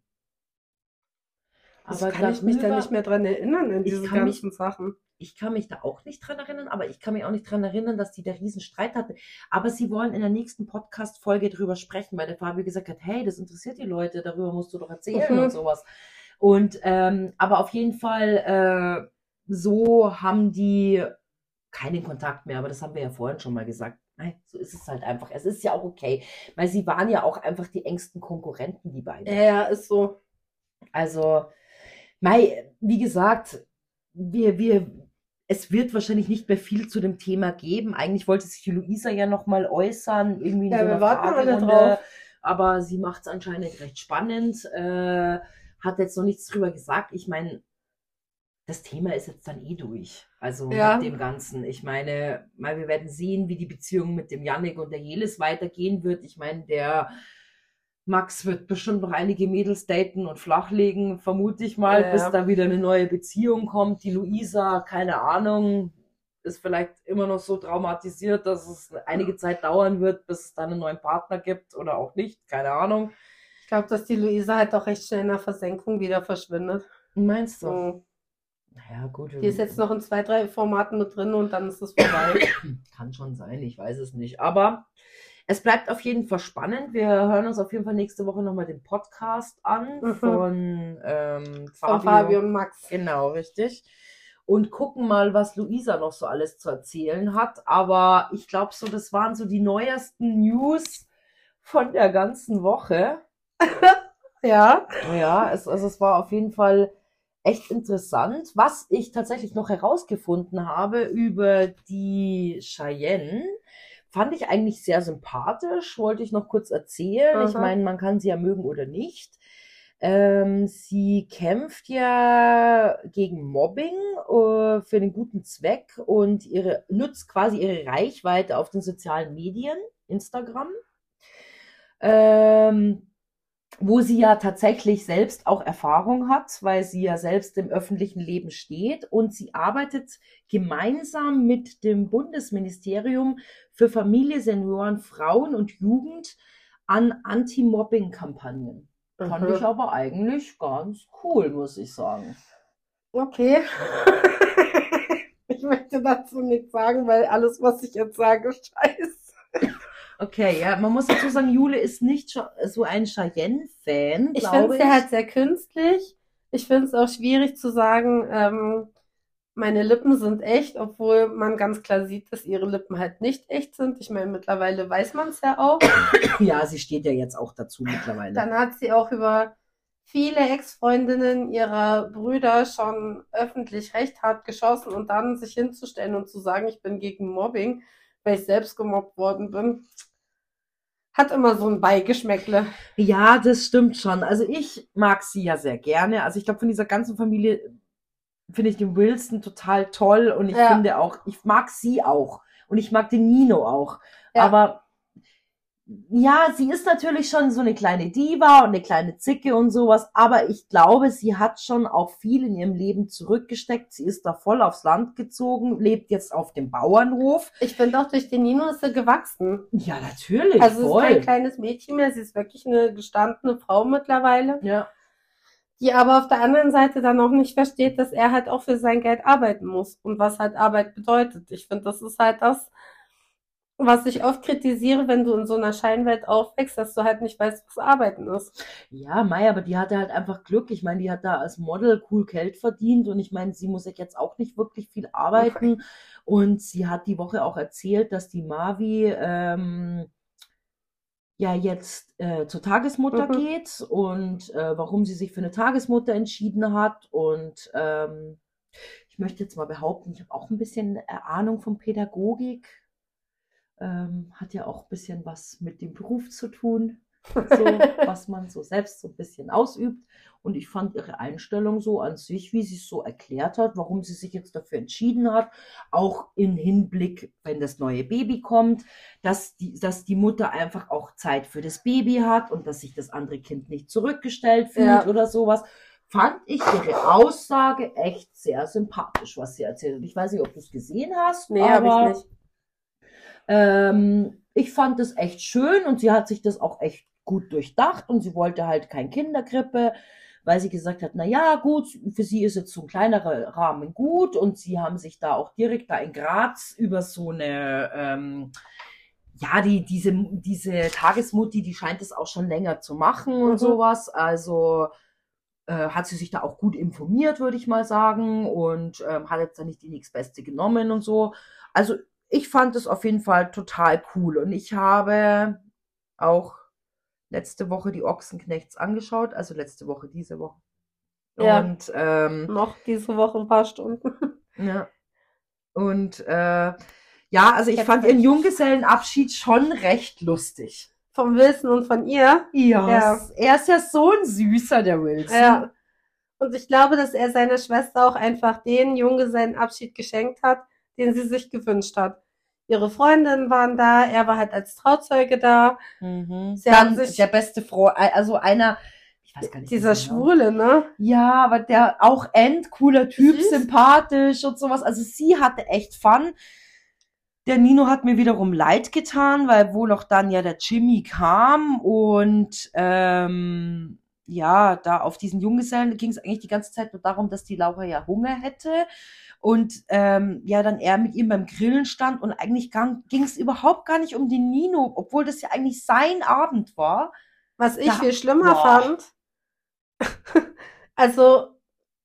Das kann ich mich da nicht mehr dran erinnern in Ich diese kann mich- ganzen Sachen. ich kann mich da auch nicht dran erinnern, aber ich kann mich auch nicht dran erinnern, dass die da riesen Streit hatten. Aber sie wollen in der nächsten Podcast-Folge drüber sprechen, weil der Fabio gesagt hat, hey, das interessiert die Leute, darüber musst du doch erzählen Mhm. und sowas. Und ähm, aber auf jeden Fall, äh, so haben die keinen Kontakt mehr, aber das haben wir ja vorhin schon mal gesagt. Nein, so ist es halt einfach. Es ist ja auch okay, weil sie waren ja auch einfach die engsten Konkurrenten, die beiden. Ja, ist so. Also, Mai, wie gesagt, wir, wir, es wird wahrscheinlich nicht mehr viel zu dem Thema geben. Eigentlich wollte sich die Luisa ja nochmal äußern, irgendwie Ja, so wir warten alle drauf. Aber sie macht es anscheinend recht spannend, äh, hat jetzt noch nichts drüber gesagt. Ich meine, das Thema ist jetzt dann eh durch. Also Ja. mit dem Ganzen. Ich meine, mal, wir werden sehen, wie die Beziehung mit dem Yannick und der Jelis weitergehen wird. Ich meine, der Max wird bestimmt noch einige Mädels daten und flachlegen, vermute ich mal, Ja. bis da wieder eine neue Beziehung kommt. Die Luisa, keine Ahnung, ist vielleicht immer noch so traumatisiert, dass es einige Zeit dauern wird, bis es dann einen neuen Partner gibt oder auch nicht. Keine Ahnung. Ich glaube, dass die Luisa halt auch recht schnell in der Versenkung wieder verschwindet. Meinst du? So. Naja, gut. Die ist jetzt noch in zwei, drei Formaten mit drin und dann ist es vorbei. Kann schon sein, ich weiß es nicht. Aber es bleibt auf jeden Fall spannend. Wir hören uns auf jeden Fall nächste Woche nochmal den Podcast an Mhm. von ähm, Von Fabio und Max. Genau, richtig. Und gucken mal, was Luisa noch so alles zu erzählen hat. Aber ich glaube so, das waren so die neuesten News von der ganzen Woche. Ja. Ja, es, also es war auf jeden Fall echt interessant. Was ich tatsächlich noch herausgefunden habe über die Cheyenne, fand ich eigentlich sehr sympathisch, wollte ich noch kurz erzählen. Ich Aha. meine, man kann sie ja mögen oder nicht. Ähm, sie kämpft ja gegen Mobbing äh, für den guten Zweck und ihre, nutzt quasi ihre Reichweite auf den sozialen Medien, Instagram. Ähm, wo sie ja tatsächlich selbst auch Erfahrung hat, weil sie ja selbst im öffentlichen Leben steht und sie arbeitet gemeinsam mit dem Bundesministerium für Familie, Senioren, Frauen und Jugend an Anti-Mobbing-Kampagnen. Fand Mhm. ich aber eigentlich ganz cool, muss ich sagen. Okay. Ich möchte dazu nichts sagen, weil alles, was ich jetzt sage, scheiße. Okay, ja, man muss dazu sagen, Jule ist nicht so ein Cheyenne-Fan, Ich finde es ja halt sehr künstlich. Ich finde es auch schwierig zu sagen, ähm, meine Lippen sind echt, obwohl man ganz klar sieht, dass ihre Lippen halt nicht echt sind. Ich meine, mittlerweile weiß man es ja auch. ja, sie steht ja jetzt auch dazu mittlerweile. Dann hat sie auch über viele Ex-Freundinnen ihrer Brüder schon öffentlich recht hart geschossen und dann sich hinzustellen und zu sagen, ich bin gegen Mobbing, weil ich selbst gemobbt worden bin, hat immer so ein Beigeschmäckle. Ja, das stimmt schon. Also ich mag sie ja sehr gerne. Also ich glaube, von dieser ganzen Familie finde ich den Wilson total toll und ich Ja. finde auch, ich mag sie auch und ich mag den Nino auch. Ja. Aber ja, sie ist natürlich schon so eine kleine Diva und eine kleine Zicke und sowas, aber ich glaube, sie hat schon auch viel in ihrem Leben zurückgesteckt. Sie ist da voll aufs Land gezogen, lebt jetzt auf dem Bauernhof. Ich finde auch durch den Nino ist sie gewachsen. Ja, natürlich, Also sie ist kein voll. kleines Mädchen mehr, sie ist wirklich eine gestandene Frau mittlerweile, Ja. die aber auf der anderen Seite dann auch nicht versteht, dass er halt auch für sein Geld arbeiten muss und was halt Arbeit bedeutet. Ich finde, das ist halt das, was ich oft kritisiere, wenn du in so einer Scheinwelt aufwächst, dass du halt nicht weißt, was Arbeiten ist. Ja, Mai, aber die hatte halt einfach Glück. Ich meine, die hat da als Model cool Geld verdient und ich meine, sie muss ja jetzt auch nicht wirklich viel arbeiten. Und sie hat die Woche auch erzählt, dass die Mavi ähm, ja jetzt äh, zur Tagesmutter Mhm. geht und äh, warum sie sich für eine Tagesmutter entschieden hat. Und ähm, ich möchte jetzt mal behaupten, ich habe auch ein bisschen äh, Ahnung von Pädagogik. Ähm, hat ja auch ein bisschen was mit dem Beruf zu tun so, was man so selbst so ein bisschen ausübt. Und ich fand ihre Einstellung so an sich, wie sie es so erklärt hat, warum sie sich jetzt dafür entschieden hat, auch im Hinblick, wenn das neue Baby kommt, dass die, dass die Mutter einfach auch Zeit für das Baby hat und dass sich das andere Kind nicht zurückgestellt fühlt Ja. oder sowas. Fand ich ihre Aussage echt sehr sympathisch, was sie erzählt hat. Ich weiß nicht, ob du es gesehen hast, Nee, habe aber ich nicht. Ähm, ich fand es echt schön und sie hat sich das auch echt gut durchdacht und sie wollte halt kein Kinderkrippe, weil sie gesagt hat, na ja, gut, für sie ist jetzt so ein kleinerer Rahmen gut und sie haben sich da auch direkt da in Graz über so eine, ähm, ja, die, diese, diese Tagesmutti, die scheint es auch schon länger zu machen und Mhm. sowas, also äh, hat sie sich da auch gut informiert, würde ich mal sagen, und ähm, hat jetzt da nicht die nächstbeste genommen und so. Also ich fand es auf jeden Fall total cool und ich habe auch letzte Woche die Ochsenknechts angeschaut, also letzte Woche, diese Woche. Ja. Und ähm, Noch diese Woche ein paar Stunden. ja. Und äh, ja, also ich Jetzt fand ihren Junggesellenabschied schon recht lustig. Vom Wilson und von ihr. Ja, Ja. er ist ja so ein Süßer, der Wilson. Ja. Und ich glaube, dass er seiner Schwester auch einfach den Junggesellenabschied geschenkt hat, den sie sich gewünscht hat. Ihre Freundinnen waren da, er war halt als Trauzeuge da. Mhm. Sie Dann haben sich- der beste Freund, also einer, ich weiß gar nicht. Dieser. Schwule, ne? Ja, aber der auch end cooler Typ, Süß. sympathisch und sowas. Also sie hatte echt Fun. Der Nino hat mir wiederum leid getan, weil wohl auch dann ja der Jimmy kam und ähm, ja, da auf diesen Junggesellen ging es eigentlich die ganze Zeit nur darum, dass die Laura ja Hunger hätte und ähm, ja, dann er mit ihm beim Grillen stand und eigentlich ging es überhaupt gar nicht um den Nino, obwohl das ja eigentlich sein Abend war. Was ich Da- viel schlimmer Boah. fand. Also,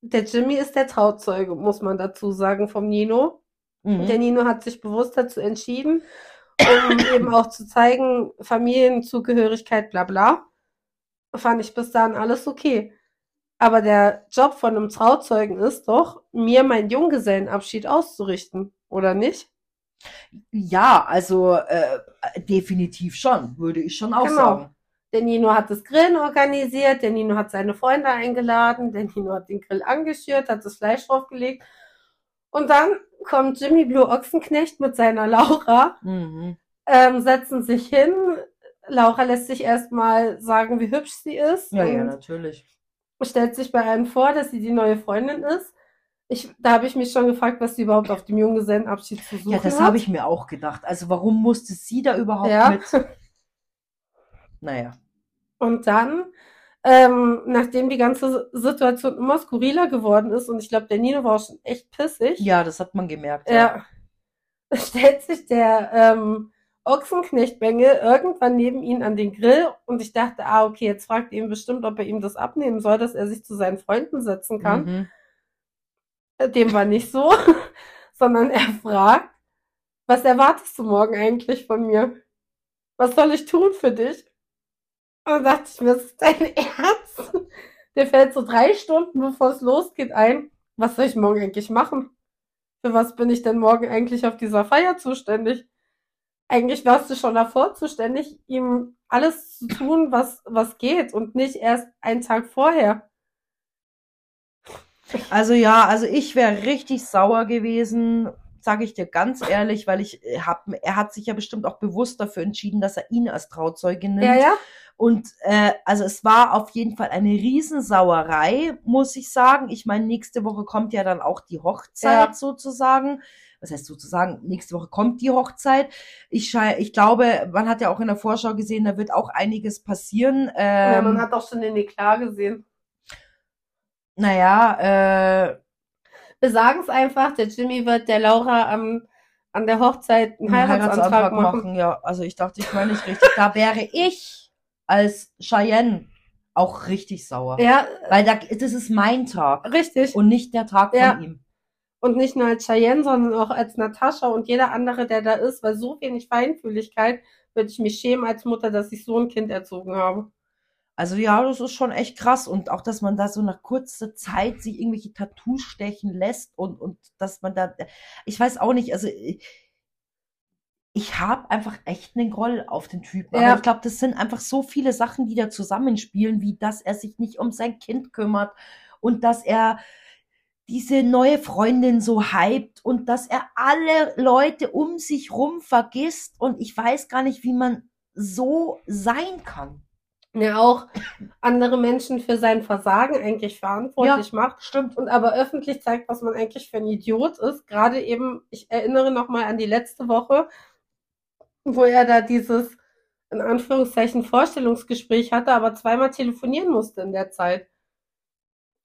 der Jimmy ist der Trauzeuge, muss man dazu sagen, vom Nino. Mhm. Der Nino hat sich bewusst dazu entschieden, um eben auch zu zeigen, Familienzugehörigkeit, bla bla. Fand ich bis dahin alles okay. Aber der Job von einem Trauzeugen ist doch, mir meinen Junggesellenabschied auszurichten, oder nicht? Ja, also äh, definitiv schon, würde ich schon auch Genau. sagen. Der Nino hat das Grillen organisiert, der Nino hat seine Freunde eingeladen, der Nino hat den Grill angeschürt, hat das Fleisch draufgelegt. Und dann kommt Jimmy Blue Ochsenknecht mit seiner Laura, Mhm. ähm, setzen sich hin. Laura lässt sich erstmal sagen, wie hübsch sie ist Ja, ja, natürlich. Stellt sich bei allen vor, dass sie die neue Freundin ist. Ich, da habe ich mich schon gefragt, was sie überhaupt auf dem Junggesellenabschied zu suchen Ja, das hat. habe ich mir auch gedacht. Also warum musste sie da überhaupt Ja. mit? Naja. Und dann, ähm, nachdem die ganze Situation immer skurriler geworden ist, und ich glaube, der Nino war auch schon echt pissig, Ja, das hat man gemerkt. ja, stellt sich der ähm, Ochsenknechtbengel irgendwann neben ihn an den Grill und ich dachte, ah, okay, jetzt fragt er ihn bestimmt, ob er ihm das abnehmen soll, dass er sich zu seinen Freunden setzen kann. Mhm. Äh, Dem war nicht so, sondern er fragt, was erwartest du morgen eigentlich von mir? Was soll ich tun für dich? Und dann dachte ich mir, das ist dein Ernst? Der fällt so drei Stunden, bevor es losgeht, ein. Was soll ich morgen eigentlich machen? Für was bin ich denn morgen eigentlich auf dieser Feier zuständig? Eigentlich warst du schon davor zuständig, ihm alles zu tun, was, was geht und nicht erst einen Tag vorher. Also ja, also ich wäre richtig sauer gewesen, sage ich dir ganz ehrlich, weil ich äh, hab, er hat sich ja bestimmt auch bewusst dafür entschieden, dass er ihn als Trauzeuge nimmt. Ja, ja. Und äh, also es war auf jeden Fall eine Riesensauerei, muss ich sagen. Ich meine, nächste Woche kommt ja dann auch die Hochzeit Ja. sozusagen. Was heißt sozusagen, nächste Woche kommt die Hochzeit. Ich, schei- ich glaube, man hat ja auch in der Vorschau gesehen, da wird auch einiges passieren. ja, Ähm, man hat auch schon den Eklat gesehen. naja, äh, Wir sagen es einfach, der Jimmy wird der Laura am, an der Hochzeit einen einen Heiratsantrag, machen. Ja, also ich dachte, ich meine nicht richtig. Da wäre ich als Cheyenne auch richtig sauer. Ja, Weil da, das ist mein Tag richtig. und nicht der Tag Ja. von ihm. Und nicht nur als Cheyenne, sondern auch als Natascha und jeder andere, der da ist, weil so wenig Feinfühligkeit würde ich mich schämen als Mutter, dass ich so ein Kind erzogen habe. Also ja, das ist schon echt krass. Und auch, dass man da so nach kurzer Zeit sich irgendwelche Tattoos stechen lässt und, und dass man da, ich weiß auch nicht, also ich habe einfach echt einen Groll auf den Typen. Ja. Aber ich glaube, das sind einfach so viele Sachen, die da zusammenspielen, wie dass er sich nicht um sein Kind kümmert und dass er diese neue Freundin so hypt und dass er alle Leute um sich rum vergisst und ich weiß gar nicht, wie man so sein kann. Ja, auch andere Menschen für sein Versagen eigentlich verantwortlich macht Stimmt. und aber öffentlich zeigt, was man eigentlich für ein Idiot ist. Gerade eben, ich erinnere nochmal an die letzte Woche, wo er da dieses, in Anführungszeichen, Vorstellungsgespräch hatte, aber zweimal telefonieren musste in der Zeit.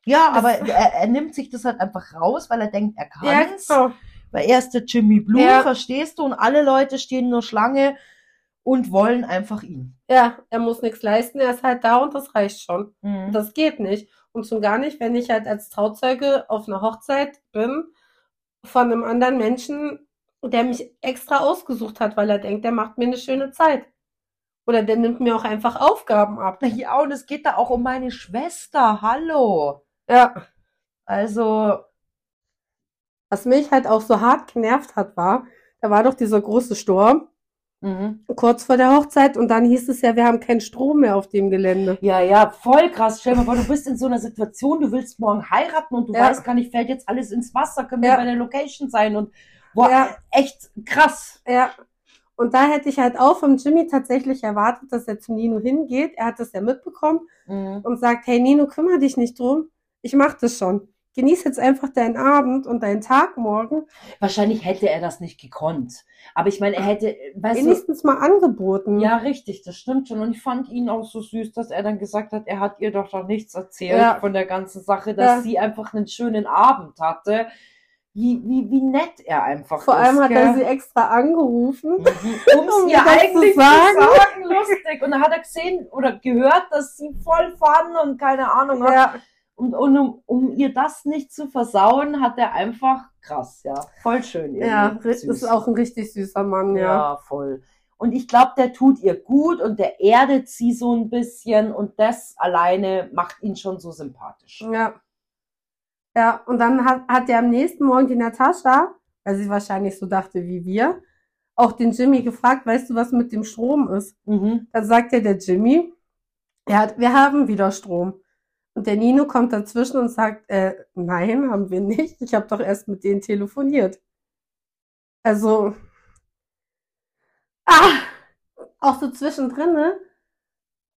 Ja, Das- aber er, er nimmt sich das halt einfach raus, weil er denkt, er kann's. genau. Weil er ist der Jimmy Blue, Ja. verstehst du? Und alle Leute stehen nur Schlange und wollen einfach ihn. Ja, er muss nichts leisten, er ist halt da und das reicht schon. Mhm. Das geht nicht. Und schon gar nicht, wenn ich halt als Trauzeuge auf einer Hochzeit bin von einem anderen Menschen, der mich extra ausgesucht hat, weil er denkt, der macht mir eine schöne Zeit. Oder der nimmt mir auch einfach Aufgaben ab. Ja, und es geht da auch um meine Schwester. Hallo. Ja, Also, was mich halt auch so hart genervt hat, war, da war doch dieser große Sturm mhm. kurz vor der Hochzeit und dann hieß es ja, wir haben keinen Strom mehr auf dem Gelände. ja, ja, voll krass. Stell dir vor, du bist in so einer Situation, du willst morgen heiraten und du Ja. weißt gar nicht, fällt jetzt alles ins Wasser, können wir Ja. bei der Location sein und boah, Ja. echt krass. Ja. Und da hätte ich halt auch vom Jimmy tatsächlich erwartet, dass er zu Nino hingeht. Er hat das ja mitbekommen Mhm. und sagt, hey Nino, kümmere dich nicht drum. Ich mach das schon. Genieß jetzt einfach deinen Abend und deinen Tag morgen. Wahrscheinlich hätte er das nicht gekonnt. Aber ich meine, er hätte, weißt du, Wenigstens mal angeboten. Ja, richtig, das stimmt schon. Und ich fand ihn auch so süß, dass er dann gesagt hat, er hat ihr doch noch nichts erzählt Ja. von der ganzen Sache, dass Ja. sie einfach einen schönen Abend hatte. Wie, wie, wie nett er einfach Vor allem ist, hat er gell? sie extra angerufen. um es ihr das zu eigentlich zu sagen. sagen. lustig. Und dann hat er gesehen oder gehört, dass sie voll fun und keine Ahnung hat. Ja, Und, und um, um ihr das nicht zu versauen, hat er einfach krass, ja. Voll schön. ja, irgendwie. ist Süß. auch ein richtig süßer Mann, ja. Ja, voll. Und ich glaube, der tut ihr gut und der erdet sie so ein bisschen und das alleine macht ihn schon so sympathisch. Ja. Ja, und dann hat, hat er am nächsten Morgen die Natascha, weil sie wahrscheinlich so dachte wie wir, auch den Jimmy gefragt, weißt du, was mit dem Strom ist? Mhm. Dann sagt ja der Jimmy, ja, wir haben wieder Strom. Und der Nino kommt dazwischen und sagt, äh, nein, haben wir nicht. Ich habe doch erst mit denen telefoniert. Also, ah, auch so zwischendrin ne,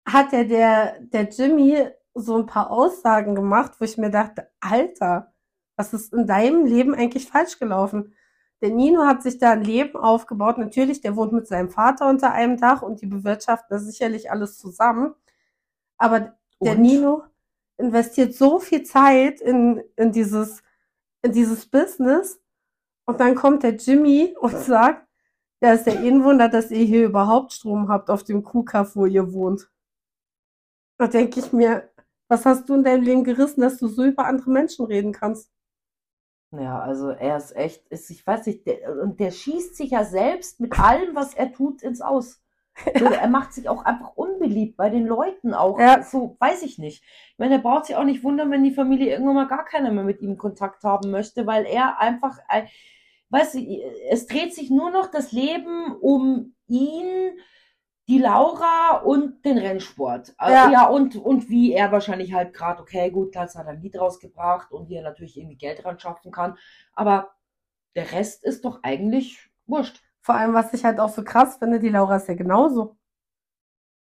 hat ja der, der Jimmy so ein paar Aussagen gemacht, wo ich mir dachte, Alter, was ist in deinem Leben eigentlich falsch gelaufen? Der Nino hat sich da ein Leben aufgebaut. Natürlich, der wohnt mit seinem Vater unter einem Dach und die bewirtschaften das sicherlich alles zusammen. Aber der Und? Nino investiert so viel Zeit in, in dieses, in dieses Business. Und dann kommt der Jimmy und sagt, ja, ist ja eh ein Wunder, dass ihr hier überhaupt Strom habt auf dem Kuhkaff, wo ihr wohnt. Da denke ich mir, was hast du in deinem Leben gerissen, dass du so über andere Menschen reden kannst? Ja, also er ist echt, ist, ich weiß nicht, der, und der schießt sich ja selbst mit allem, was er tut, ins Aus. So, er macht sich auch einfach unbeliebt bei den Leuten auch. Ja. So, weiß ich nicht. Ich meine, er braucht sich auch nicht wundern, wenn die Familie irgendwann mal gar keiner mehr mit ihm Kontakt haben möchte, weil er einfach, ein- weißt du, es dreht sich nur noch das Leben um ihn, die Laura und den Rennsport. Äh, Ja. ja und, und wie er wahrscheinlich halt gerade, okay, gut, klar, hat er ein Lied rausgebracht und wie er natürlich irgendwie Geld ran schaffen kann. Aber der Rest ist doch eigentlich wurscht. Vor allem, was ich halt auch so krass finde, die Laura ist ja genauso.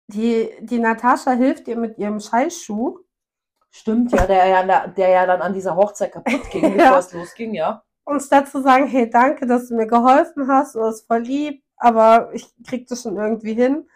Die, die Natascha hilft ihr mit ihrem Scheißschuh. Stimmt, ja, der ja, der ja dann an dieser Hochzeit kaputt ging, Ja. bevor es losging, ja. Und statt zu sagen, hey, danke, dass du mir geholfen hast, du bist voll lieb, aber ich krieg das schon irgendwie hin,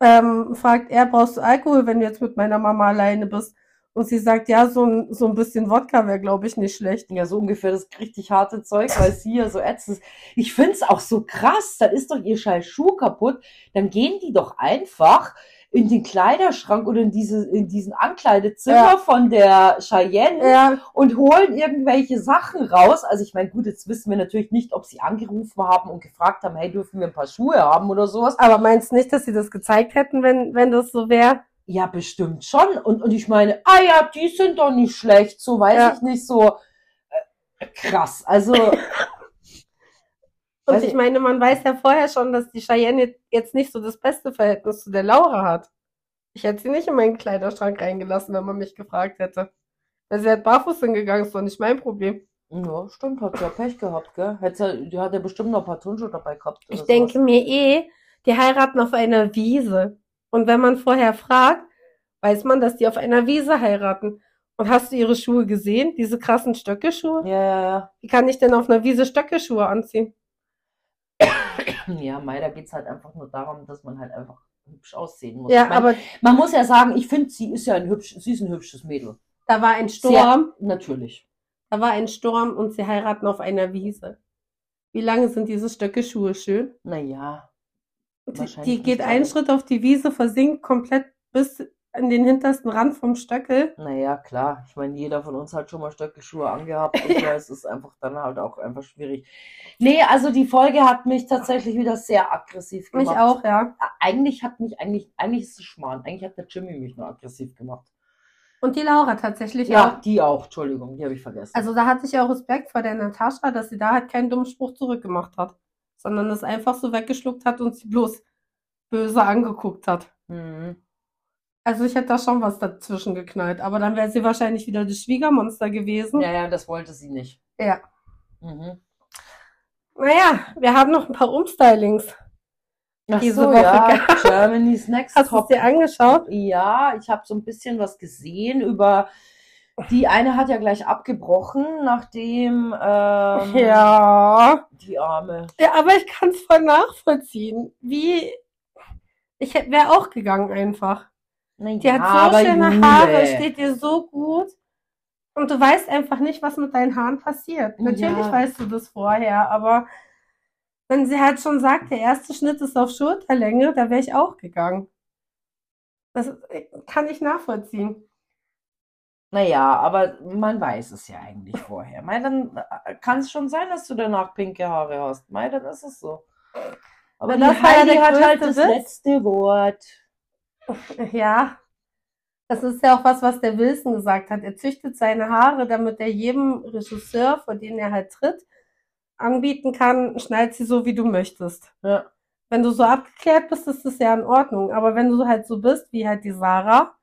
ähm, fragt er, brauchst du Alkohol, wenn du jetzt mit meiner Mama alleine bist? Und sie sagt, ja, so ein, so ein bisschen Wodka wäre, glaube ich, nicht schlecht. Ja, so ungefähr das richtig harte Zeug, weil sie ja so ätzend ist. Ich find's auch so krass, dann ist doch ihr scheiß Schuh kaputt, dann gehen die doch einfach in den Kleiderschrank oder in diese, in diesen Ankleidezimmer Ja. von der Cheyenne Ja, und holen irgendwelche Sachen raus. Also ich meine, gut, jetzt wissen wir natürlich nicht, ob sie angerufen haben und gefragt haben, hey, dürfen wir ein paar Schuhe haben oder sowas. aber meinst nicht, dass sie das gezeigt hätten, wenn, wenn das so wäre? Ja, bestimmt schon. Und, und ich meine, ah ja, die sind doch nicht schlecht, so weiß Ja. ich nicht, so äh, krass. Also, Und ich meine, man weiß ja vorher schon, dass die Cheyenne jetzt nicht so das beste Verhältnis zu der Laura hat. Ich hätte sie nicht in meinen Kleiderschrank reingelassen, wenn man mich gefragt hätte. Wenn sie halt barfuß hingegangen, ist doch nicht mein Problem. ja, stimmt, hat ja Pech gehabt, gell? Hätte, die hat ja bestimmt noch ein paar Turnschuhe dabei gehabt. Ich denke sowas. mir eh, die heiraten auf einer Wiese. Und wenn man vorher fragt, weiß man, dass die auf einer Wiese heiraten. Und hast du ihre Schuhe gesehen? Diese krassen Stöckelschuhe? Ja, ja, ja. Wie kann ich denn auf einer Wiese Stöckelschuhe anziehen? Ja, Mai, da geht's halt einfach nur darum, dass man halt einfach hübsch aussehen muss. Ja, Ich mein, aber man muss ja sagen, ich finde, sie ist ja ein hübsch, sie ist ein hübsches Mädel. da war ein Sturm. Natürlich. Da war ein Sturm und sie heiraten auf einer Wiese. Wie lange sind diese Stöckelschuhe schön? Naja. Die, Wahrscheinlich die geht einen. Schritt auf die Wiese, versinkt komplett bis an den hintersten Rand vom Stöckel. Naja, klar. Ich meine, jeder von uns hat schon mal Stöckelschuhe angehabt und ja, es ist einfach dann halt auch einfach schwierig. Nee, also die Folge hat mich tatsächlich wieder sehr aggressiv Mich gemacht. auch, ja. Eigentlich hat mich, eigentlich, eigentlich ist es Schmarrn. Eigentlich hat der Jimmy mich nur aggressiv gemacht. Und die Laura tatsächlich Ja, auch. die auch. Entschuldigung, die habe ich vergessen. Also da hatte ich auch Respekt vor der Natascha, dass sie da halt keinen dummen Spruch zurückgemacht hat, sondern es einfach so weggeschluckt hat und sie bloß böse angeguckt hat. Mhm. Also ich hätte da schon was dazwischen geknallt, aber dann wäre sie wahrscheinlich wieder das Schwiegermonster gewesen. Ja, ja, das wollte sie nicht. Ja. Mhm. Naja, wir haben noch ein paar Umstylings. Ach Diese so, Woche, ja. Germany's Next Hast du es dir angeschaut? Ja, ich habe so ein bisschen was gesehen über. Die eine hat ja gleich abgebrochen, nachdem ähm, Ja. die Arme. Ja, aber ich kann es voll nachvollziehen. Wie. Ich wäre auch gegangen einfach. Na Die hat so schöne Haare, steht dir so gut. Und du weißt einfach nicht, was mit deinen Haaren passiert. Natürlich Ja. weißt du das vorher, aber wenn sie halt schon sagt, der erste Schnitt ist auf Schulterlänge, da wäre ich auch gegangen. Das äh, kann ich nachvollziehen. Naja, aber man weiß es ja eigentlich vorher. Mei, dann äh, kann es schon sein, dass du danach pinke Haare hast. Mei, dann ist es so. Aber die das Heidi hat halt das Witz. letzte Wort. Ja, das ist ja auch was, was der Wilson gesagt hat. Er züchtet seine Haare, damit er jedem Regisseur, vor den er halt tritt, anbieten kann, schneid sie so, wie du möchtest. Ja. Wenn du so abgeklärt bist, ist das ja in Ordnung. Aber wenn du halt so bist, wie halt die Sarah,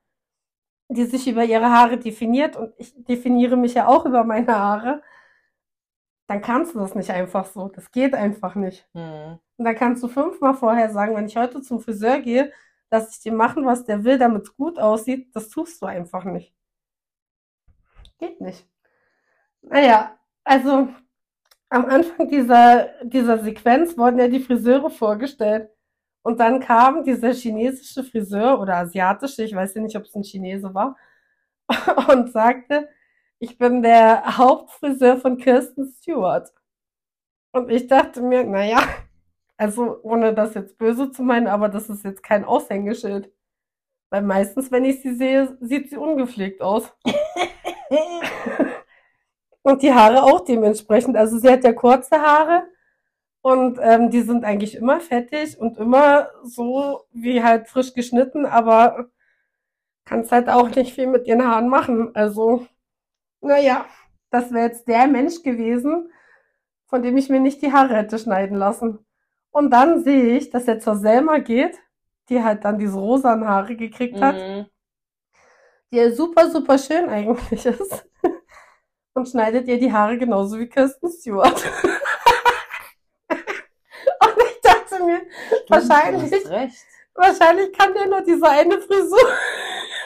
die sich über ihre Haare definiert und ich definiere mich ja auch über meine Haare, dann kannst du das nicht einfach so. Das geht einfach nicht. Hm. Und dann kannst du fünfmal vorher sagen, wenn ich heute zum Friseur gehe, dass ich dir machen, was der will, damit es gut aussieht. Das tust du einfach nicht. Geht nicht. Naja, also am Anfang dieser, dieser Sequenz wurden ja die Friseure vorgestellt. Und dann kam dieser chinesische Friseur oder asiatische, ich weiß ja nicht, ob es ein Chinese war, und sagte, ich bin der Hauptfriseur von Kirsten Stewart. Und ich dachte mir, naja, also ohne das jetzt böse zu meinen, aber das ist jetzt kein Aushängeschild. Weil meistens, wenn ich sie sehe, sieht sie ungepflegt aus. Und die Haare auch dementsprechend. Also sie hat ja kurze Haare und ähm, die sind eigentlich immer fettig und immer so wie halt frisch geschnitten, aber kannst halt auch nicht viel mit ihren Haaren machen. Also, naja, das wäre jetzt der Mensch gewesen, von dem ich mir nicht die Haare hätte schneiden lassen. Und dann sehe ich, dass er zur Selma geht, die halt dann diese rosanen Haare gekriegt hat, Mhm. die ja super, super schön eigentlich ist. Und schneidet ihr die Haare genauso wie Kirsten Stewart. Und ich dachte mir, Stimmt, Wahrscheinlich. Wahrscheinlich kann der nur diese eine Frisur.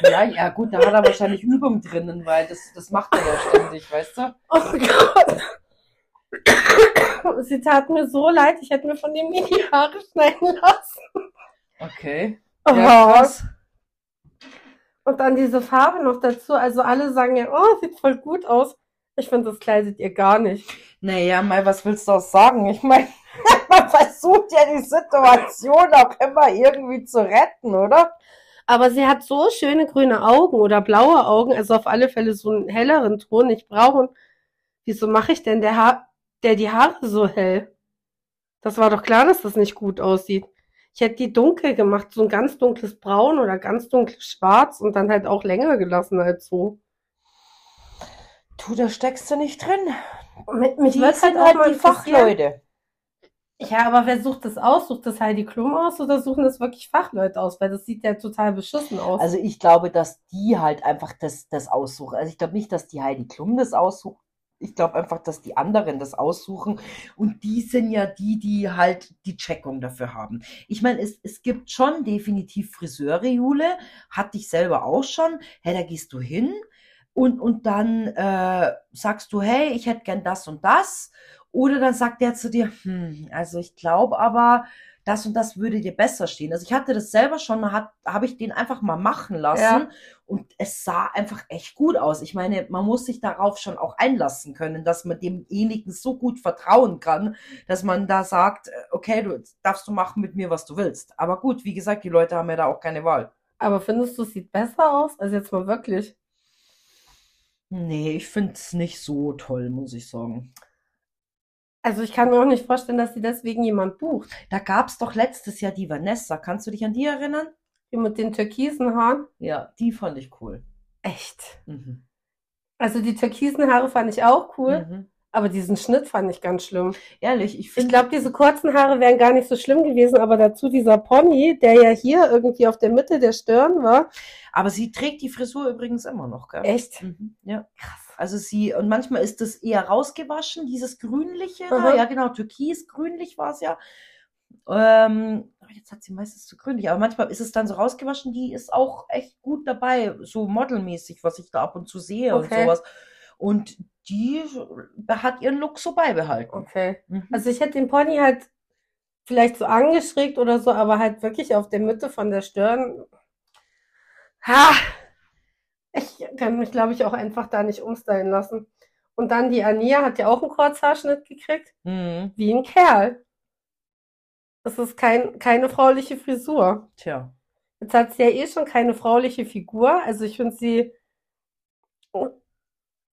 Ja, ja, gut, da hat er wahrscheinlich Übung drinnen, weil das, das macht er ja ständig, weißt du? Oh Gott. Sie tat mir so leid, ich hätte mir von dem nie die Haare schneiden lassen. Okay. Oh. Ja, krass. Und dann diese Farbe noch dazu. Also alle sagen ja, oh, sieht voll gut aus. Ich finde, das kleidet ihr gar nicht. Naja, Mai, was willst du auch sagen? Ich meine, man versucht ja die Situation auch immer irgendwie zu retten, oder? Aber sie hat so schöne grüne Augen oder blaue Augen, also auf alle Fälle so einen helleren Ton, nicht braun. Wieso mache ich denn der, ha der die Haare so hell? Das war doch klar, dass das nicht gut aussieht. Ich hätte die dunkel gemacht, so ein ganz dunkles Braun oder ganz dunkles Schwarz und dann halt auch länger gelassen als so. Du, da steckst du nicht drin. Mich, mich Die würde sind halt auch halt mal die. Fachleute. Ja, aber wer sucht das aus? Sucht das Heidi Klum aus oder suchen das wirklich Fachleute aus? Weil das sieht ja total beschissen aus. Also ich glaube, dass die halt einfach das, das aussuchen. Also ich glaube nicht, dass die Heidi Klum das aussucht. Ich glaube einfach, dass die anderen das aussuchen. Und die sind ja die, die halt die Checkung dafür haben. Ich meine, es, es gibt schon definitiv Friseure, Jule. Hatte ich selber auch schon. Hey, da gehst du hin und, und dann äh, sagst du, hey, ich hätte gern das und das. Oder dann sagt der zu dir, hm, also ich glaube aber, das und das würde dir besser stehen. Also ich hatte das selber schon, habe ich den einfach mal machen lassen Ja. und es sah einfach echt gut aus. Ich meine, man muss sich darauf schon auch einlassen können, dass man demjenigen so gut vertrauen kann, dass man da sagt, äh, okay, du darfst du machen mit mir, was du willst. Aber gut, wie gesagt, die Leute haben ja da auch keine Wahl. Aber findest du, es sieht besser aus? Also jetzt mal wirklich. Nee, ich finde es nicht so toll, muss ich sagen. Also ich kann mir auch nicht vorstellen, dass sie deswegen jemand bucht. Da gab es doch letztes Jahr die Vanessa. Kannst du dich an die erinnern? Die mit den türkisen Haaren. Ja, die fand ich cool. Echt. Mhm. Also die türkisen Haare fand ich auch cool, Mhm. aber diesen Schnitt fand ich ganz schlimm. Ehrlich, ich Ich finde, glaube, diese kurzen Haare wären gar nicht so schlimm gewesen, aber dazu dieser Pony, der ja hier irgendwie auf der Mitte der Stirn war. aber sie trägt die Frisur übrigens immer noch, gell? Echt? Mhm. Ja. Krass. Also sie, und manchmal ist das eher rausgewaschen, dieses grünliche, da. Ja genau, türkis, grünlich war es ja. Ähm, jetzt hat sie meistens zu grünlich, aber manchmal ist es dann so rausgewaschen, die ist auch echt gut dabei, so modelmäßig, was ich da ab und zu sehe und Okay. sowas. Und die hat ihren Look so beibehalten. Okay. Mhm. Also ich hätte den Pony halt vielleicht so angeschrägt oder so, aber halt wirklich auf der Mitte von der Stirn. Ha! Ich kann mich, glaube ich, auch einfach da nicht umstylen lassen. Und dann die Ania hat ja auch einen Kurzhaarschnitt gekriegt, Mhm. wie ein Kerl. Das ist kein, keine frauliche Frisur. Tja. Jetzt hat sie ja eh schon keine frauliche Figur. Also ich finde sie,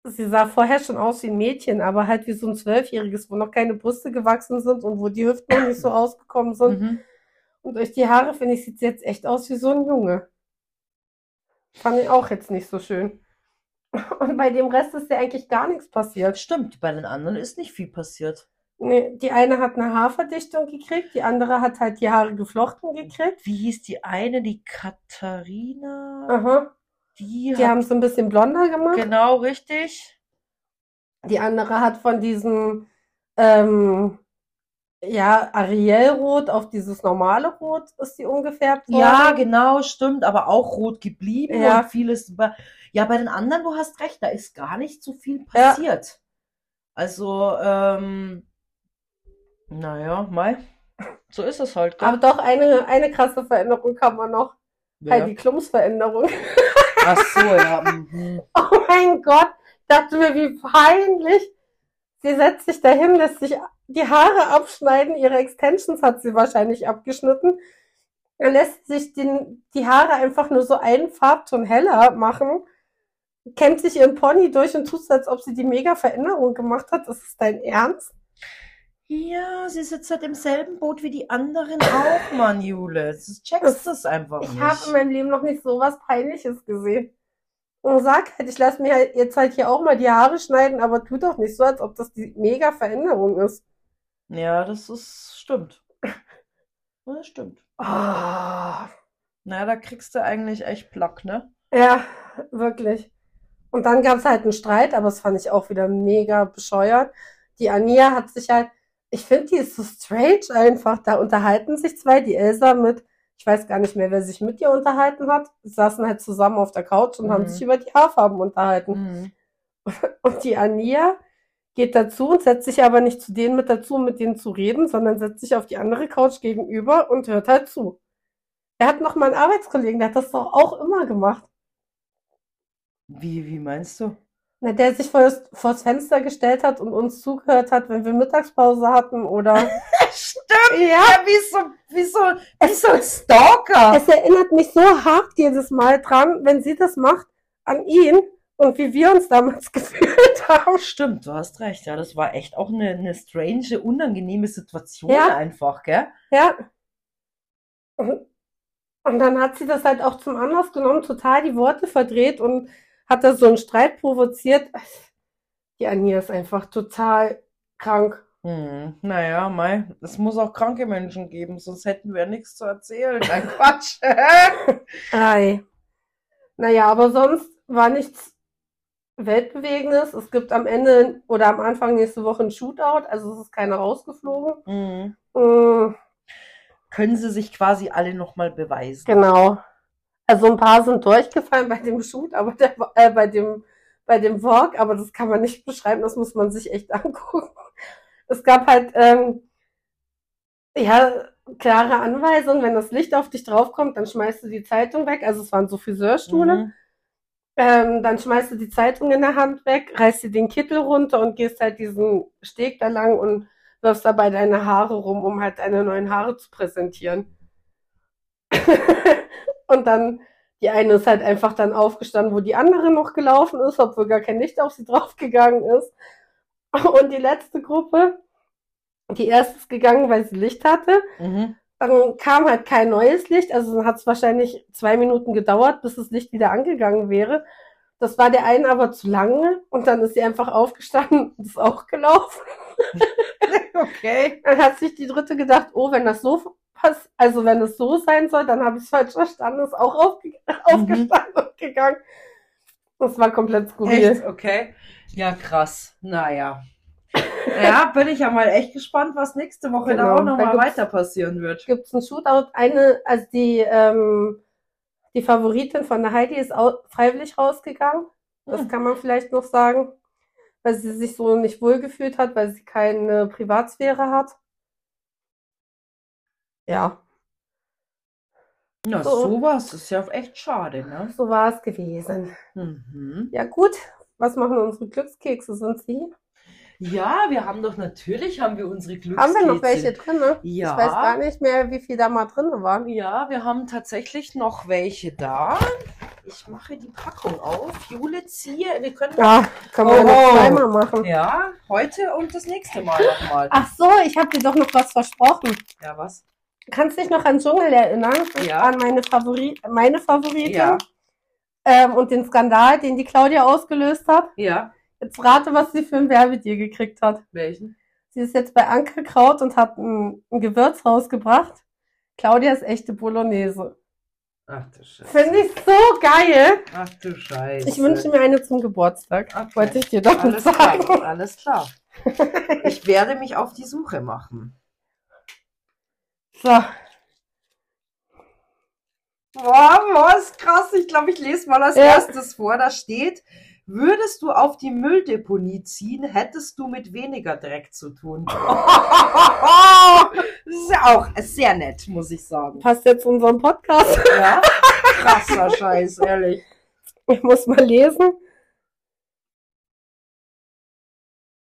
sie sah vorher schon aus wie ein Mädchen, aber halt wie so ein Zwölfjähriges, wo noch keine Brüste gewachsen sind und wo die Hüften noch nicht so rausgekommen sind. Mhm. Und durch die Haare, finde ich, sieht sie jetzt echt aus wie so ein Junge. Fand ich auch jetzt nicht so schön. Und bei dem Rest ist ja eigentlich gar nichts passiert. Stimmt, bei den anderen ist nicht viel passiert. Nee, die eine hat eine Haarverdichtung gekriegt, die andere hat halt die Haare geflochten gekriegt. Wie hieß die eine, die Katharina? Aha. Die Die hat, haben es ein bisschen blonder gemacht. genau richtig. Die andere hat von diesem, ähm, ja, Arielrot auf dieses normale Rot ist die umgefärbt Ja, worden. genau, stimmt, aber auch rot geblieben Ja. und vieles. Ja, bei den anderen, du hast recht, da ist gar nicht so viel Ja. passiert. Also, ähm, naja, mal, so ist es halt, Aber gell? doch eine, eine krasse Veränderung kann man noch. Ja. Heidi Klums Veränderung. Ach so, ja. mhm. Oh mein Gott, dachte mir, wie peinlich. Sie setzt sich dahin, lässt sich die Haare abschneiden, ihre Extensions hat sie wahrscheinlich abgeschnitten. Dann lässt sich den, die Haare einfach nur so einen Farbton heller machen, kämmt sich ihren Pony durch und tut als ob sie die mega Veränderung gemacht hat. Das ist dein Ernst? Ja, sie sitzt halt im selben Boot wie die anderen auch, Mann, Jule. Das checkst du es einfach Ich habe in meinem Leben noch nicht so was Peinliches gesehen. Und sag halt, ich lasse mir halt jetzt halt hier auch mal die Haare schneiden, aber tu doch nicht so, als ob das die mega Veränderung ist. Ja, das ist, stimmt. Das stimmt. Ah, Na, da kriegst du eigentlich echt Plack, ne? ja, wirklich. Und dann gab es halt einen Streit, aber das fand ich auch wieder mega bescheuert. Die Ania hat sich halt, ich finde, die ist so strange einfach. Da unterhalten sich zwei, die Elsa mit, ich weiß gar nicht mehr, wer sich mit ihr unterhalten hat. Saßen halt zusammen auf der Couch und haben Mhm. sich über die Haarfarben unterhalten. Mhm. Und die Ania geht dazu und setzt sich aber nicht zu denen mit dazu, um mit denen zu reden, sondern setzt sich auf die andere Couch gegenüber und hört halt zu. Er hat noch mal einen Arbeitskollegen, der hat das doch auch immer gemacht. Wie, wie meinst du? Na, der sich vor das, vors Fenster gestellt hat und uns zugehört hat, wenn wir Mittagspause hatten oder. Stimmt! ja, Ja, wie so, wie so, wie so ein Stalker. es erinnert mich so hart jedes Mal dran, wenn sie das macht, an ihn und wie wir uns damals gefühlt haben. Stimmt, du hast recht. Ja, das war echt auch eine, eine strange, unangenehme Situation Ja. einfach, gell? Ja. Und, und dann hat sie das halt auch zum Anlass genommen, total die Worte verdreht und hat da so einen Streit provoziert. Die Anja ist einfach total krank. Hm, naja, Mai, es muss auch kranke Menschen geben, sonst hätten wir nichts zu erzählen. Nein, Quatsch. Ei. Naja, aber sonst war nichts Weltbewegendes. Es gibt am Ende oder am Anfang nächste Woche ein Shootout, also es ist keiner rausgeflogen. Hm. Mm, Können sie sich quasi alle nochmal beweisen. Genau. Also ein paar sind durchgefallen bei dem Shoot, aber der, äh, bei dem, bei dem Walk, aber das kann man nicht beschreiben, das muss man sich echt angucken. Es gab halt, ähm, ja, klare Anweisungen, wenn das Licht auf dich draufkommt, dann schmeißt du die Zeitung weg. Also es waren so Friseurstühle. Mhm. Ähm, dann schmeißt du die Zeitung in der Hand weg, reißt dir den Kittel runter und gehst halt diesen Steg da lang und wirfst dabei deine Haare rum, um halt deine neuen Haare zu präsentieren. und dann, die eine ist halt einfach dann aufgestanden, wo die andere noch gelaufen ist, obwohl gar kein Licht auf sie draufgegangen ist. Und die letzte Gruppe, die erste ist gegangen, weil sie Licht hatte. Mhm. Dann kam halt kein neues Licht, also dann hat es wahrscheinlich zwei Minuten gedauert, bis das Licht wieder angegangen wäre. Das war der einen aber zu lange und dann ist sie einfach aufgestanden und ist auch gelaufen. Okay. Dann hat sich die dritte gedacht, oh, wenn das so pass also wenn es so sein soll, dann habe ich es falsch verstanden, ist auch aufge aufgestanden und gegangen. Das war komplett skurril. Echt? Okay. Ja, krass. Naja. Ja, bin ich ja mal echt gespannt, was nächste Woche Genau, da auch nochmal weiter passieren wird. Gibt es ein Shootout? Eine, also die, ähm, die Favoritin von der Heidi ist au freiwillig rausgegangen. Das Hm. kann man vielleicht noch sagen, weil sie sich so nicht wohlgefühlt hat, weil sie keine Privatsphäre hat. Ja, Na, So. sowas ist ja echt schade, ne? so war es gewesen. Mhm. Ja, gut. Was machen unsere Glückskekse? Sind sie? Ja, wir haben doch natürlich haben wir unsere Glückskekse. Haben wir noch welche drin? Ne? Ja. Ich weiß gar nicht mehr, wie viel da mal drin waren. Ja, wir haben tatsächlich noch welche da. Ich mache die Packung auf. Jule, ziehe. Wir können Ja, man ja Oh. noch zweimal machen. ja heute und das nächste Mal nochmal. Ach so, ich habe dir doch noch was versprochen. Ja, was? Kannst dich noch an Dschungel erinnern? Ja. An meine, Favori meine Favoritin? Ja. Ähm, und den Skandal, den die Claudia ausgelöst hat? Ja. Jetzt rate, was sie für ein Werbedeal gekriegt hat. Welchen? Sie ist jetzt bei Ankerkraut und hat ein, ein Gewürz rausgebracht. Claudias echte Bolognese. Ach du Scheiße. Finde ich so geil. Ach du Scheiße. Ich wünsche mir eine zum Geburtstag. Okay. Wollte ich dir doch Alles sagen. klar, alles klar. Ich werde mich auf die Suche machen. So. Boah, was krass. Ich glaube, ich lese mal als Ja. erstes vor. Da steht, würdest du auf die Mülldeponie ziehen, hättest du mit weniger Dreck zu tun. Das ist ja auch sehr nett, muss ich sagen. Passt jetzt zu unserem Podcast. Ja? Krasser Scheiß, ehrlich. Ich muss mal lesen.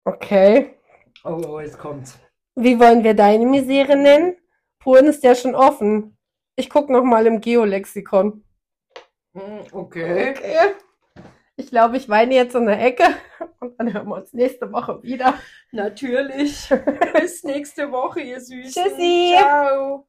Okay. Oh, oh, jetzt kommt's. Wie wollen wir deine Misere nennen? Polen ist ja schon offen. Ich guck noch mal im Geolexikon. Hm, Okay. Okay. Ich glaube, ich weine jetzt in der Ecke und dann hören wir uns nächste Woche wieder. Natürlich. Bis nächste Woche, ihr Süßen. Tschüssi. Ciao.